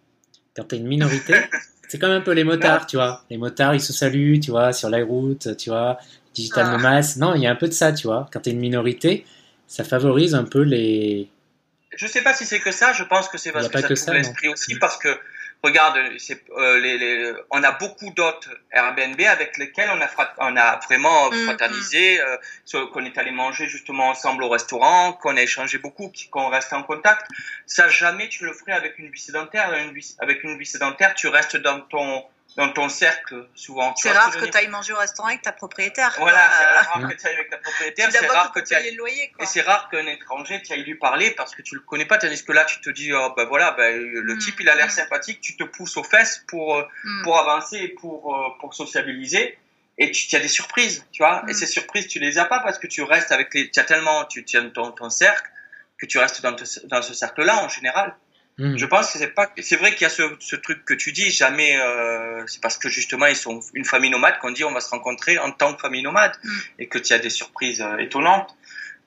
Quand t'es une minorité, c'est comme un peu les motards, tu vois. Les motards, ils se saluent, tu vois, sur la route, tu vois. Digital Ah. nomads. Non, il y a un peu de ça, tu vois. Quand t'es une minorité, ça favorise un peu les. Je sais pas si c'est que ça, je pense que c'est parce que ça que ça, l'esprit aussi, parce que regarde, euh, les, les, on a beaucoup d'hôtes Airbnb avec lesquels on a, fra- on a vraiment Mm, fraternisé, euh, qu'on est allé manger justement ensemble au restaurant, qu'on a échangé beaucoup, qu'on reste en contact. Ça, jamais tu le ferais avec une vie sédentaire. Une vie- avec une vie sédentaire, tu restes dans ton, dans ton cercle souvent. C'est rare que tu ailles manger au restaurant avec ta propriétaire. Voilà, quoi. c'est rare que tu ailles avec ta propriétaire, c'est rare que tu ailles loyer. Quoi. et c'est rare qu'un étranger tu lui parler parce que tu le connais pas, tandis que là tu te dis oh ben voilà ben le Mm. type il a l'air sympathique, tu te pousses aux fesses pour euh, Mm. pour avancer et pour euh, pour sociabiliser et tu as des surprises, tu vois. Et ces surprises tu les as pas parce que tu restes avec les tu as tellement tu tiens ton ton cercle que tu restes dans, te- dans ce cercle là en général. Hmm. Je pense que c'est pas c'est vrai qu'il y a ce, ce truc que tu dis jamais euh, c'est parce que justement ils sont une famille nomade qu'on dit on va se rencontrer en tant que famille nomade Mm. et que tu as des surprises euh, étonnantes.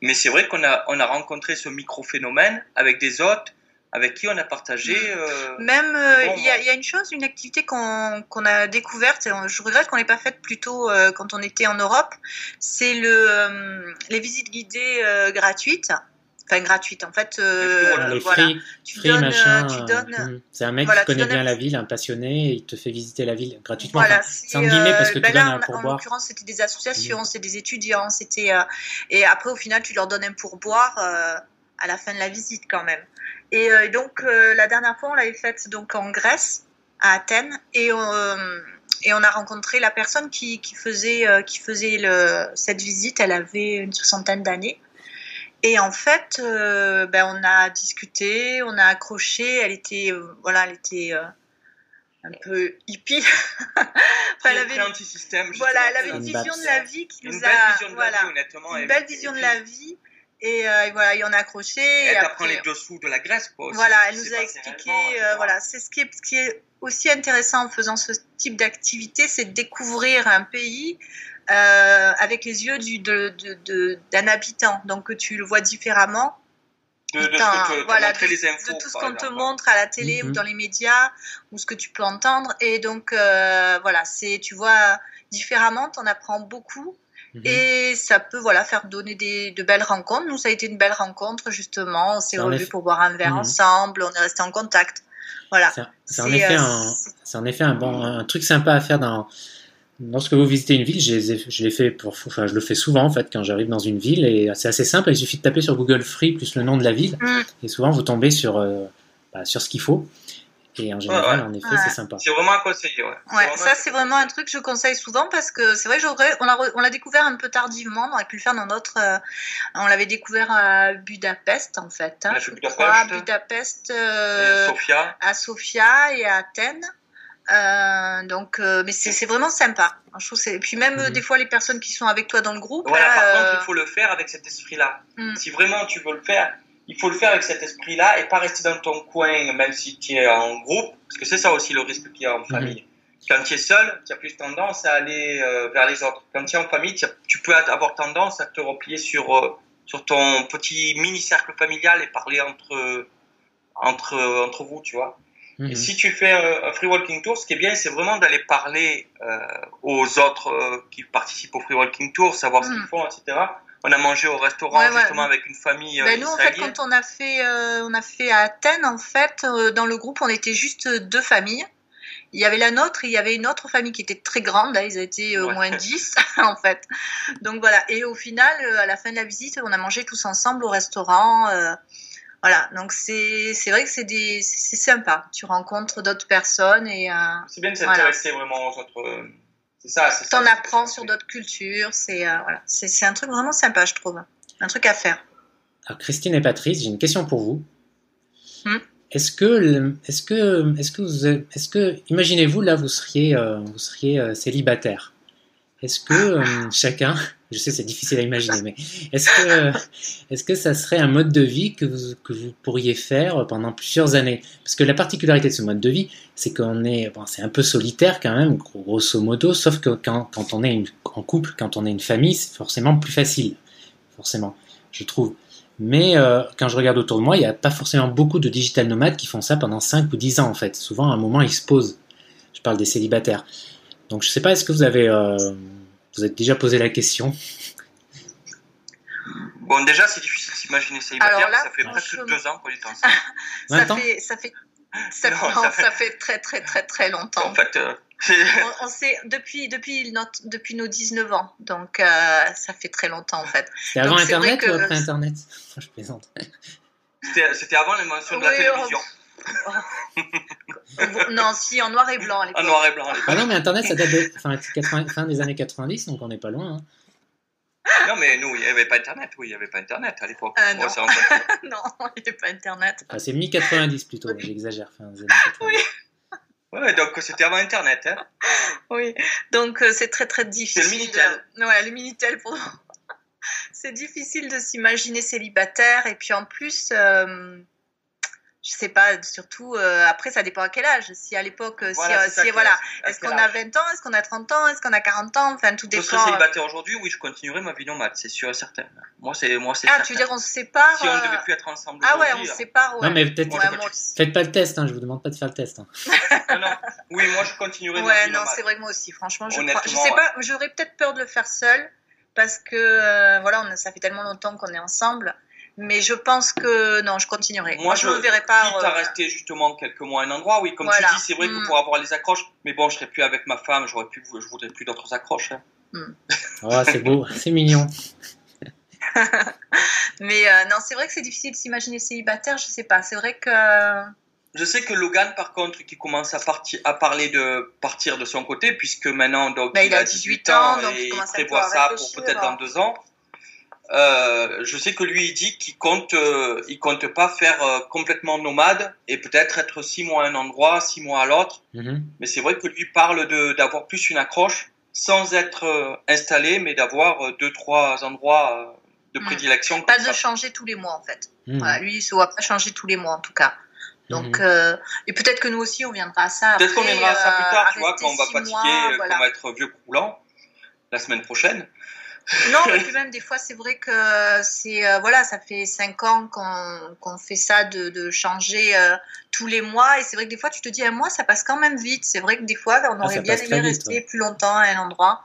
Mais c'est vrai qu'on a on a rencontré ce micro phénomène avec des hôtes avec qui on a partagé euh, Même, euh, Bon, il y, a, bon. il y a une chose, une activité qu'on qu'on a découverte, et on- je regrette qu'on l'ait pas faite plus tôt euh, quand on était en Europe, c'est le, euh, les visites guidées euh, gratuites. Enfin, gratuites, en fait. euh, les voilà. free, Tu free donnes, machin. euh, tu euh, donnes, hmm. C'est un mec Voilà, qui connaît bien un la ville, un passionné, et il te fait visiter la ville gratuitement. Voilà, Enfin, c'est, guillemets parce que ben tu là, donnes un en- En pourboire. l'occurrence, c'était des associations, c'était des étudiants, c'était euh, et après au final, tu leur donnes un pourboire euh, à la fin de la visite quand même. Et euh, donc euh, la dernière fois, on l'avait faite donc en Grèce, à Athènes, et euh, et on a rencontré la personne qui, qui faisait euh, qui faisait le, cette visite. Elle avait une soixantaine d'années. Et en fait, euh, ben, on a discuté, on a accroché. Elle était, euh, voilà, elle était euh, un peu hippie. enfin, elle avait, voilà, elle une vision de la vie qui une nous belle a, vision de voilà, la vie honnêtement. une belle vision de la vie. Et, euh, et voilà, et on a accroché. et Elle t'apprend après- les dessous de la Grèce quoi. aussi, voilà, elle nous a expliqué. euh, voilà, c'est ce qui est, ce qui est aussi intéressant en faisant ce type d'activité, c'est de découvrir un pays euh, avec les yeux du, de, de, de- d'un habitant, donc que tu le vois différemment. de, de ce Putain, que te- te voilà, montrer de, les infos de tout ce qu'on te montre à la télé Mhm. ou dans les médias ou ce que tu peux entendre. Et donc euh, voilà, c'est tu vois différemment, t'en apprends beaucoup. Mhm. Et ça peut voilà faire donner des, de belles rencontres. Nous, ça a été une belle rencontre justement. On s'est revus pour boire un verre Mhm. ensemble. On est resté en contact. Voilà. C'est en effet euh, un, c'est- c'est en effet un bon, un truc sympa à faire dans. Lorsque vous visitez une ville, je, je l'ai fait pour, enfin, je le fais souvent en fait quand j'arrive dans une ville et c'est assez simple. Il suffit de taper sur Google Free plus le nom de la ville Mm. et souvent vous tombez sur, euh, bah, sur ce qu'il faut. Et en général, en effet, Ouais. c'est sympa. C'est vraiment à conseiller, ouais. Vraiment- ça c'est vraiment un truc que je conseille souvent parce que c'est vrai on l'a, on l'a découvert un peu tardivement. On aurait pu le faire dans notre, euh, on l'avait découvert à Budapest en fait. Hein, je Budapest. crois, Budapest, Et euh, Sofia, à Sofia et à Athènes. Euh, donc, euh, mais c'est, vraiment sympa. Je trouve et puis même euh, Mhm. des fois les personnes qui sont avec toi dans le groupe. voilà, là, par euh, contre, il faut le faire avec cet esprit-là. Mm. Si vraiment tu veux le faire, il faut le faire avec cet esprit-là et pas rester dans ton coin, même si tu es en groupe, parce que c'est ça aussi le risque qu'il y a en famille. Quand tu es seul, tu as plus tendance à aller euh, vers les autres. Quand tu es en famille, tu, peux avoir tendance à te replier sur, euh, sur ton petit mini-cercle familial et parler entre, entre, entre vous, tu vois. Et mhm. si tu fais un free walking tour, ce qui est bien, c'est vraiment d'aller parler euh, aux autres euh, qui participent au free walking tour, savoir ce qu'ils mhm. font, etc. On a mangé au restaurant justement avec une famille ben, Nous, en fait, quand on a fait, on a fait à Athènes, en fait, dans le groupe, on était juste deux familles. Il y avait la nôtre et il y avait une autre famille qui était très grande. Là, ils étaient au moins 10, en fait. Donc voilà. Et au final, à la fin de la visite, on a mangé tous ensemble au restaurant. Voilà, donc c'est vrai que c'est sympa. Tu rencontres d'autres personnes et. Euh, c'est bien de s'intéresser vraiment aux autres. Euh, c'est ça. T'en apprends sur d'autres cultures. C'est euh, voilà, c'est un truc vraiment sympa, je trouve. Un truc à faire. Alors Christine et Patrice, j'ai une question pour vous. Hmm. Est-ce que, est-ce que, est-ce que vous, est-ce que, imaginez-vous là, vous seriez, vous seriez célibataire? Est-ce que chacun je sais, c'est difficile à imaginer, mais est-ce que, est-ce que ça serait un mode de vie que vous, que vous pourriez faire pendant plusieurs années? Parce que la particularité de ce mode de vie, c'est qu'on est, c'est un peu solitaire quand même, grosso modo, sauf que quand, quand on est en couple, quand on est une famille, c'est forcément plus facile, forcément, je trouve. Mais euh, quand je regarde autour de moi, il n'y a pas forcément beaucoup de digital nomades qui font ça pendant 5 ou 10 ans en fait. Souvent, à un moment, ils se posent. Je parle des célibataires. Donc je ne sais pas, est-ce que vous avez... Euh, vous avez déjà posé la question? Bon, déjà, c'est difficile de s'imaginer célibataire, ça fait presque deux ans qu'on est ensemble. ça, fait, ça, fait, ça, ça, fait... très, très, très, très longtemps. En fait, euh, on, sait depuis, depuis, notre, depuis nos 19 ans, donc euh, ça fait très longtemps en fait. C'était avant Internet ou après Internet? Je plaisante. C'était avant les mentions de la télévision. Non, si, en noir et blanc à l'époque. En noir et blanc Ah non, mais Internet, ça date de fin des années 90, donc on n'est pas loin. Hein. Non, mais nous, il n'y avait pas Internet. Oui, il n'y avait pas Internet à l'époque. Euh, non. non, il n'y avait pas Internet. c'est mi-90 plutôt, j'exagère. Fin des années 90. Oui. Ouais, donc c'était avant Internet. Hein. Oui, donc euh, c'est très très difficile. C'est le Minitel. Ouais, le Minitel pour c'est difficile de s'imaginer célibataire et puis en plus. Euh, je sais pas, surtout euh, après ça dépend à quel âge. Si à l'époque, euh, si, voilà, est-ce qu'on a 20 ans, est-ce qu'on a 30 ans, est-ce qu'on a 40 ans, enfin tout dépend. Je serais célibataire aujourd'hui, oui, je continuerai ma vie nomade, c'est sûr et certain. Moi c'est moi c'est. Ah, tu veux dire on se sépare Si on ne devait plus être ensemble. Ah ouais, on se sépare. Ouais. Non mais peut-être. faites pas le test, hein, je vous demande pas de faire le test. Hein. non, Oui, moi je continuerai. Ouais, non, c'est vrai que moi aussi, franchement, je, crois... je sais pas, j'aurais peut-être peur de le faire seul parce que euh, voilà, on, ça fait tellement longtemps qu'on est ensemble mais je pense que non, je continuerai. Moi, je ne verrai pas. Quitte à rester justement quelques mois à un endroit, oui, comme tu dis, c'est vrai que mm. pour avoir les accroches, mais bon, je serai plus avec ma femme, j'aurais plus, je voudrais plus d'autres accroches. Hein. Mm. oh, c'est beau, c'est mignon. mais euh, non, c'est vrai que c'est difficile de s'imaginer célibataire, je sais pas. C'est vrai que. Je sais que Logan, par contre, qui commence à, partir, à parler de partir de son côté, puisque maintenant donc, bah, il, a 18 ans, donc il, prévoit ça pour peut-être dans deux ans. Euh, je sais que lui il dit qu'il compte, euh, il compte pas faire euh, complètement nomade et peut-être être six mois à un endroit, six mois à l'autre. Mhm. Mais c'est vrai que lui parle de d'avoir plus une accroche sans être installé, mais d'avoir deux trois endroits de mhm. prédilection. Pas de changer tous les mois en fait. Voilà, lui il se voit pas changer tous les mois en tout cas. Donc et peut-être que nous aussi on viendra à ça. Peut-être qu'on viendra à ça plus tard, tu vois, quand on va fatiguer, qu'on va être vieux coulant la semaine prochaine. Non, mais puis même des fois, c'est vrai que c'est euh, voilà, ça fait cinq ans qu'on fait ça de, de changer euh, tous les mois, et c'est vrai que des fois, tu te dis un mois, ça passe quand même vite. C'est vrai que des fois, on ah, aurait bien aimé rester plus longtemps à un endroit.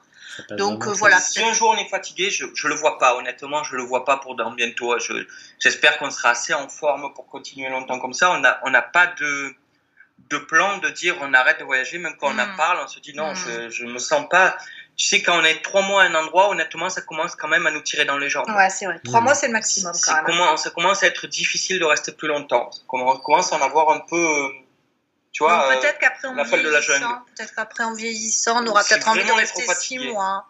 Donc euh, voilà. Si un jour on est fatigué, je, je le vois pas. Honnêtement, je le vois pas pour dans bientôt. J'espère qu'on sera assez en forme pour continuer longtemps comme ça. On n'a on n'a pas de de plan de dire on arrête de voyager, même quand on en hmm. parle, on se dit non, hmm. je, je me sens pas tu sais, quand on est trois mois à un endroit, honnêtement, ça commence quand même à nous tirer dans les jambes. Ouais, c'est vrai. Trois mois, c'est le maximum quand même. Comment, ça commence à être difficile de rester plus longtemps. On commence à en avoir un peu, euh, tu vois, peut-être qu'après en vieillissant, peut-être qu'après en vieillissant, on aura peut-être envie de rester six mois,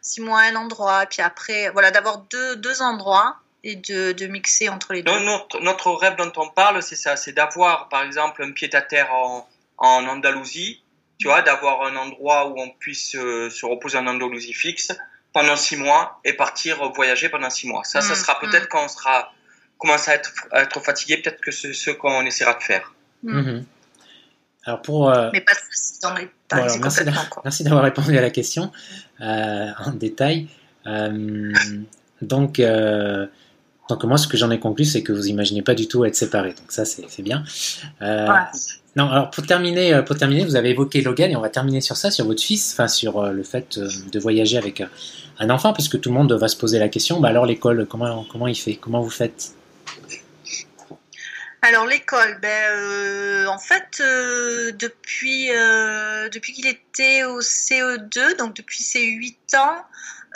six mois à un endroit, puis après, voilà, d'avoir deux, deux endroits et de, de mixer entre les deux. notre, notre rêve dont on parle, c'est ça, c'est d'avoir, par exemple, un pied à terre en, en Andalousie tu vois, d'avoir un endroit où on puisse euh, se reposer en Andalousie fixe pendant six mois et partir voyager pendant six mois. Ça, ça mm, sera peut-être mm. quand on sera commence à être, à être fatigué, peut-être que c'est ce qu'on essaiera de faire. Mm. Mm-hmm. Alors pour, euh, Mais pas, dans les voilà, merci, merci d'avoir répondu à la question euh, en détail. donc, donc moi, ce que j'en ai conclu, c'est que vous imaginez pas du tout être séparés. Donc ça, c'est bien. Non, alors pour terminer, euh, pour terminer, vous avez évoqué Logan et on va terminer sur ça, sur votre fils, enfin sur euh, le fait euh, de voyager avec un enfant, puisque tout le monde va se poser la question. Bah alors l'école, comment comment il fait? Comment vous faites? Alors l'école, ben en fait depuis depuis qu'il était au CE2, donc depuis ses 8 ans,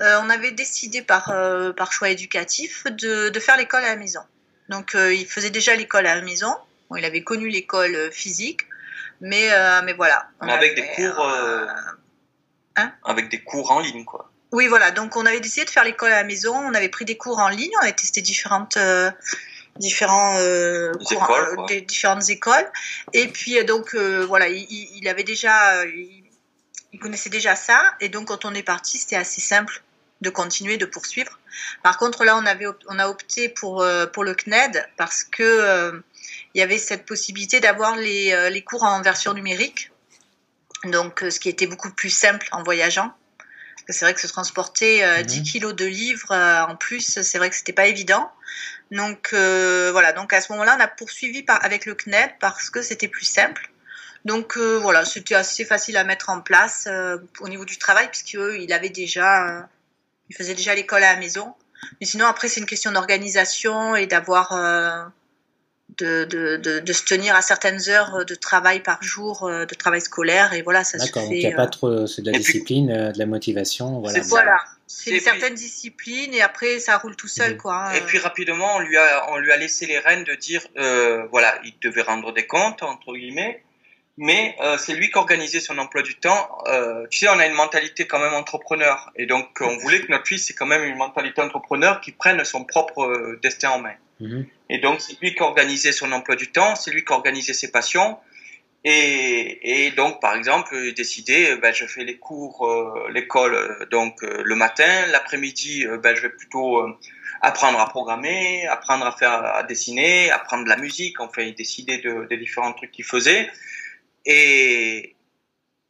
on avait décidé par par choix éducatif de, de faire l'école à la maison. Donc il faisait déjà l'école à la maison. Bon, il avait connu l'école euh, physique, mais euh, mais voilà. On Mais avec des cours, euh, Hein? avec des cours en ligne, quoi. Oui, voilà. Donc, on avait décidé de faire l'école à la maison. On avait pris des cours en ligne. On avait testé différentes, euh, différents euh, cours, écoles, euh, des différentes écoles. Et puis, donc, euh, voilà, il, avait déjà, il, il connaissait déjà ça. Et donc, quand on est parti, c'était assez simple de continuer, de poursuivre. Par contre, là, on avait, on a opté pour pour le CNED parce que il y avait cette possibilité d'avoir les, euh, les cours en version numérique. Donc, euh, ce qui était beaucoup plus simple en voyageant. Parce que c'est vrai que se transporter euh, Mhm. 10 kilos de livres euh, en plus, c'est vrai que c'était pas évident. Donc euh, voilà, donc à ce moment-là, on a poursuivi par, avec le CNED parce que c'était plus simple. Donc voilà, c'était assez facile à mettre en place au niveau du travail puisque il avait déjà, il faisait déjà l'école à la maison. Mais sinon après, c'est une question d'organisation et d'avoir de, de, de, de se tenir à certaines heures de travail par jour, euh, de travail scolaire et voilà, ça se D'accord, donc fait. il n'y a euh, pas trop, c'est de la Et puis- discipline, euh, de la motivation, voilà. C'est voilà, une puis- certaine discipline et après ça roule tout seul Mhm. quoi. hein. Et puis rapidement, on lui a, on lui a laissé les rênes de dire, euh, voilà, il devait rendre des comptes entre guillemets, mais euh, c'est lui qui organisait son emploi du temps. Euh, tu sais, on a une mentalité quand même entrepreneur, et donc on voulait que notre fils ait quand même une mentalité entrepreneur qui prenne son propre euh, destin en main. Mhm. Et donc c'est lui qui organisait son emploi du temps, c'est lui qui organisait ses passions. Et, et donc, par exemple, il décidait, euh, ben, je fais les cours, euh, l'école, euh, donc euh, le matin, l'après-midi, euh, ben, je vais plutôt euh, apprendre à programmer, apprendre à faire, à dessiner, apprendre de la musique. Enfin, il décidait de, des différents trucs qu'il faisait. Et,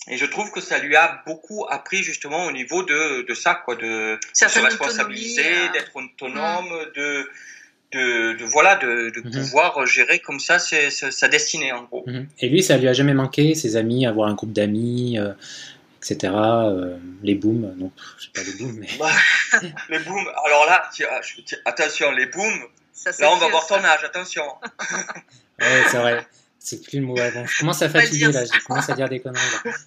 et je trouve que ça lui a beaucoup appris justement au niveau de, de ça, quoi, de, de se responsabiliser, euh, d'être autonome, de, de, de voilà, de, de Mhm. pouvoir gérer comme ça ses- ses- sa destinée en gros. Mhm. Et lui, ça lui a jamais manqué, ses amis, avoir un groupe d'amis, euh, etc. euh, les booms, non, je sais pas les booms, mais. Bah, les booms, alors là, tiens, je- tiens, attention, les booms, Ça, là on va voir ton âge, attention. Ouais, c'est vrai. C'est plus le mot avant. Je commence à fatiguer là, je commence à dire des conneries là.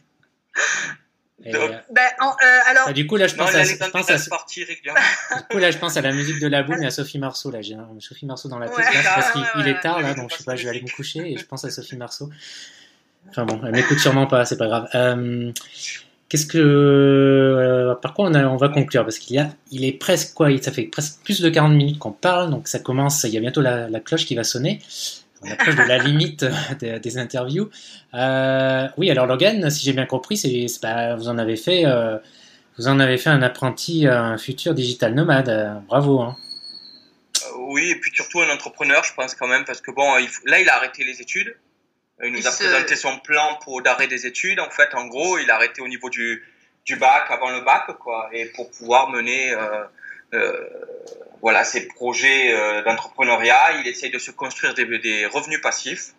Et, Donc, euh, Ben, en- euh, alors, bah, du coup, là, je pense, à, a je les dents pense qui à, laissent partir régulièrement. du coup, là, je pense à la musique de la boum et à Sophie Marceau. Là, j'ai Sophie Marceau dans la tête. Ouais, là, parce qu'il ouais, ouais, est tard là, donc je sais pas, je vais aller me coucher et je pense à Sophie Marceau. Enfin bon, elle m'écoute sûrement pas, c'est pas grave. Euh, Qu'est-ce que, euh, par quoi on, a- on va conclure? Parce qu'il y a, il est presque quoi il- Ça fait presque plus de 40 minutes qu'on parle, donc ça commence. Il y a bientôt la, la cloche qui va sonner. On approche de la limite des, des interviews. Euh, oui, alors Logan, si j'ai bien compris, c'est, c'est pas, vous en avez fait, euh, vous en avez fait un apprenti, un futur digital nomade. Euh, bravo. Hein. Euh, oui, et puis surtout un entrepreneur, je pense quand même, parce que bon, il faut- là, il a arrêté les études. Il nous Il a se- présenté son plan pour d'arrêt des études. En fait, en gros, il a arrêté au niveau du, du bac, avant le bac, quoi, et pour pouvoir mener, euh, euh, voilà, ses projets euh, d'entrepreneuriat. Il essaye de se construire des, des revenus passifs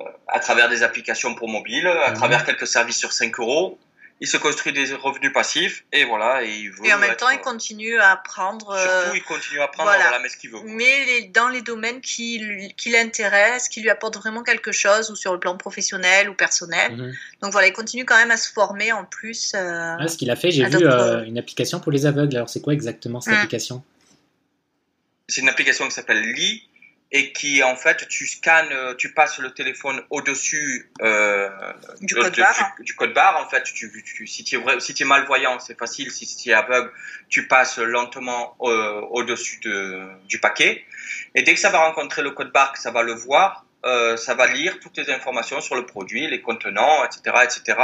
euh, à travers des applications pour mobile, à Mhm. travers quelques services sur 5 euros. Il se construit des revenus passifs et voilà, et il veut. et en même être- temps, il continue à apprendre, euh, Surtout, il continue à apprendre, voilà. voilà, mais ce qu'il veut. mais les- dans les domaines qui, l'intéressent, qui lui apportent vraiment quelque chose, ou sur le plan professionnel ou personnel. Mhm. Donc voilà, il continue quand même à se former en plus. euh, Ah, ce qu'il a fait, j'ai vu euh, une application pour les aveugles. Alors c'est quoi exactement cette Mm. application? C'est une application qui s'appelle Li et qui en fait tu scannes, tu passes le téléphone au-dessus euh, Du de- code de- barre. du, du code barre. En fait, tu, tu, si tu es si malvoyant, c'est facile. Si tu es aveugle, tu passes lentement euh, au-dessus de, du paquet. Et dès que ça va rencontrer le code barre, que ça va le voir, euh, ça va lire toutes les informations sur le produit, les contenants, etc., etc.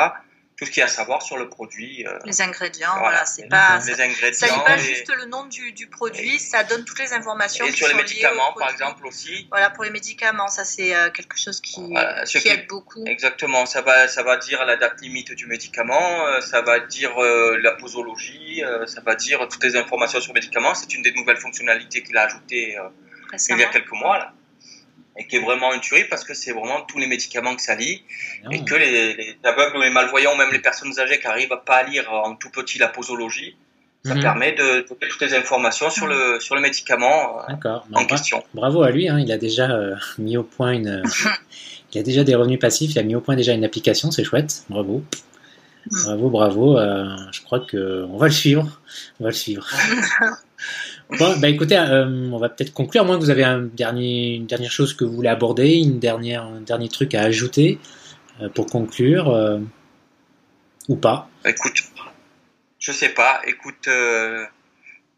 Tout ce qu'il y a à savoir sur le produit. euh, les ingrédients, Voilà. c'est pas. les Ça ingrédients. ça dit pas et- juste le nom du, du produit, ça donne toutes les informations. et sur les médicaments, par exemple, aussi. Voilà, pour les médicaments, ça c'est euh, quelque chose qui, Voilà, ce qui qui- aide beaucoup. Exactement, ça va, ça va dire la date limite du médicament, euh, ça va dire euh, la posologie, euh, ça va dire toutes les informations sur le médicament. C'est une des nouvelles fonctionnalités qu'il a ajoutées il y a quelques mois. Là. Et qui est vraiment une tuerie parce que c'est vraiment tous les médicaments que ça lit Non. et que les, les aveugles ou les malvoyants, même les personnes âgées qui arrivent pas à lire en tout petit la posologie, ça Mhm. permet de trouver toutes les informations sur le, sur le médicament euh, en Bah, question. Bravo à lui, hein, il a déjà euh, mis au point une. il a déjà des revenus passifs, il a mis au point déjà une application, c'est chouette. Bravo. Bravo, bravo. euh, je crois que on va le suivre. On va le suivre. bon, bah écoutez, euh, on va peut-être conclure. Moins que vous avez un dernier, une dernière chose que vous voulez aborder, une dernière, un dernier truc à ajouter euh, pour conclure, euh, ou pas. Écoute, je sais pas. Écoute,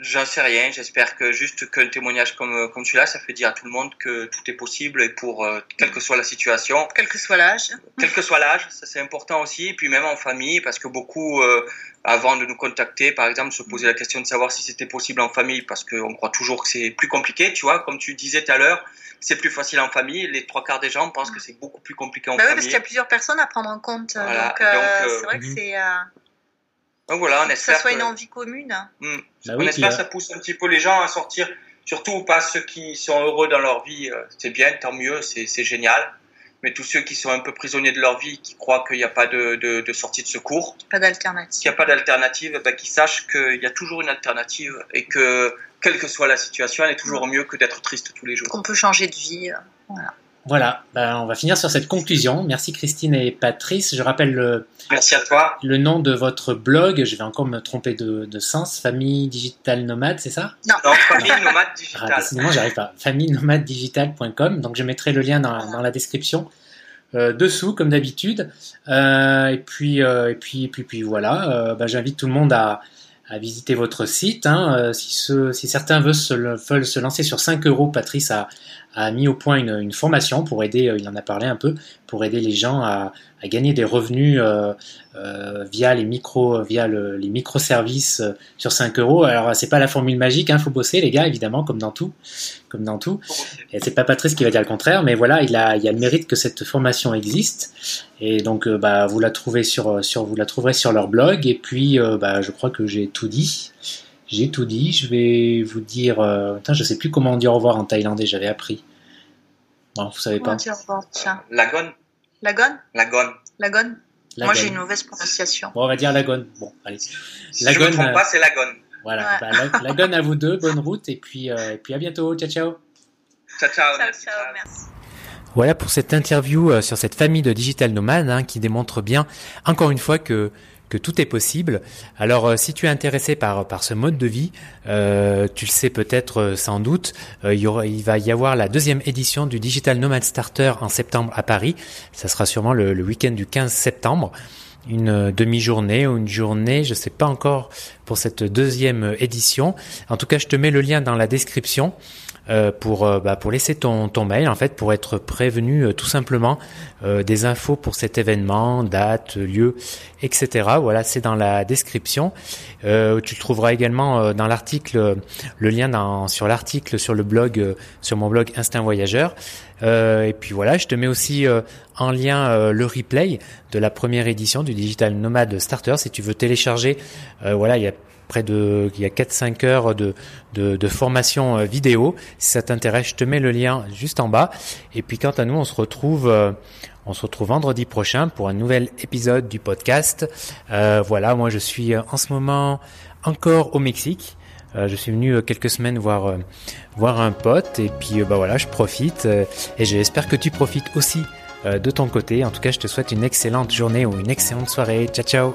j'en sais rien. J'espère que juste qu'un témoignage comme, comme celui-là, ça fait dire à tout le monde que tout est possible et pour euh, quelle que soit la situation, Quel que soit l'âge. quel que soit l'âge, ça c'est important aussi. Et puis même en famille, parce que beaucoup, euh, avant de nous contacter, par exemple, se posaient la question de savoir si c'était possible en famille, parce qu'on croit toujours que c'est plus compliqué. Tu vois, comme tu disais tout à l'heure, c'est plus facile en famille. Les trois quarts des gens pensent que c'est beaucoup plus compliqué en Bah oui, parce famille. qu'il y a plusieurs personnes à prendre en compte. Voilà, donc, euh, donc, euh, c'est vrai que mhm. c'est. Euh, Donc voilà, on que espère ça soit que- une envie commune. Hmm. Bah on oui, espère que ça pousse un petit peu les gens à sortir, surtout pas ceux qui sont heureux dans leur vie, euh, c'est bien, tant mieux, c'est génial. Mais tous ceux qui sont un peu prisonniers de leur vie, qui croient qu'il n'y a pas de, de, de sortie de secours, Pas qu'il n'y d'alternative. a pas d'alternative, bah, qu'ils sachent qu'il y a toujours une alternative et que, quelle que soit la situation, elle est toujours mieux que d'être triste tous les jours. Qu'on peut changer de vie. euh. Voilà, bah, on va finir sur cette conclusion. Merci Christine et Patrice. Je rappelle le, Merci à toi. le nom de votre blog. Je vais encore me tromper de, de sens. Famille Digital Nomade, c'est ça? Donc, famille nomade Ah, digitale. décidément, j'arrive pas. famillenomadedigital.com. Donc, je mettrai le lien dans, dans la description euh, dessous, comme d'habitude. Euh, et puis, euh, et puis, et puis, puis voilà. Euh, bah, J'invite tout le monde à, à visiter votre site. Hein. Euh, si, ceux- si certains veulent se, le- veulent se lancer sur 5 euros, Patrice a, a mis au point une, formation pour aider, euh, il en a parlé un peu, pour aider les gens à, gagner des revenus euh, euh, via les micro, via le- les microservices sur 5 euros. Alors, c'est pas la formule magique, il faut bosser, les gars, évidemment, comme dans tout. Comme dans tout. C'est pas Patrice qui va dire le contraire, mais voilà, il a, a le mérite que cette formation existe. Et donc, bah, vous la trouvez sur, sur, vous la trouverez sur leur blog. Et puis, bah, je crois que j'ai tout dit. J'ai tout dit. Je vais vous dire, euh, putain, je sais plus comment dire au revoir en thaïlandais. J'avais appris. Non, vous savez Comment pas. dire au revoir, tiens. Lagon, Lagon? Lagon. Lagon? La Moi, j'ai une mauvaise prononciation. Bon, on va dire la gonne. Bon, allez. Si Lagon, je ne me trompe euh, pas, c'est Lagon. Voilà. Ouais. Bah, la, la gonne à vous deux. Bonne route. Et puis, euh, et puis à bientôt. Ciao, ciao. Ciao, ciao. Ciao, merci, ciao, merci. Voilà pour cette interview euh, sur cette famille de digital nomades hein, qui démontre bien, encore une fois, que que tout est possible. Alors, euh, si tu es intéressé par par ce mode de vie, euh, tu le sais peut-être euh, sans doute, il, y aura, il va y avoir la deuxième édition du Digital Nomad Starter en septembre à Paris. Ça sera sûrement le, le week-end du 15 septembre. Une demi-journée ou une journée, je sais pas encore pour cette deuxième édition. En tout cas, je te mets le lien dans la description euh, pour euh, bah, pour laisser ton ton mail en fait pour être prévenu euh, tout simplement euh, des infos pour cet événement, date, lieu, etc. Voilà, c'est dans la description. Tu trouveras également dans l'article le lien dans, sur l'article sur le blog sur mon blog Instinct Voyageur. Et puis voilà, je te mets aussi en lien le replay de la première édition du Digital Nomad Starter si tu veux télécharger. voilà, il y a près de il y a 4-5 heures de, de, formation euh, vidéo. Si ça t'intéresse, je te mets le lien juste en bas. Et puis quant à nous, on se retrouve euh, on se retrouve vendredi prochain pour un nouvel épisode du podcast. Euh, voilà, moi je suis en ce moment encore au Mexique. Je suis venu quelques semaines voir voir un pote et puis bah voilà, je profite et j'espère que tu profites aussi de ton côté. En tout cas, je te souhaite une excellente journée ou une excellente soirée. Ciao ciao.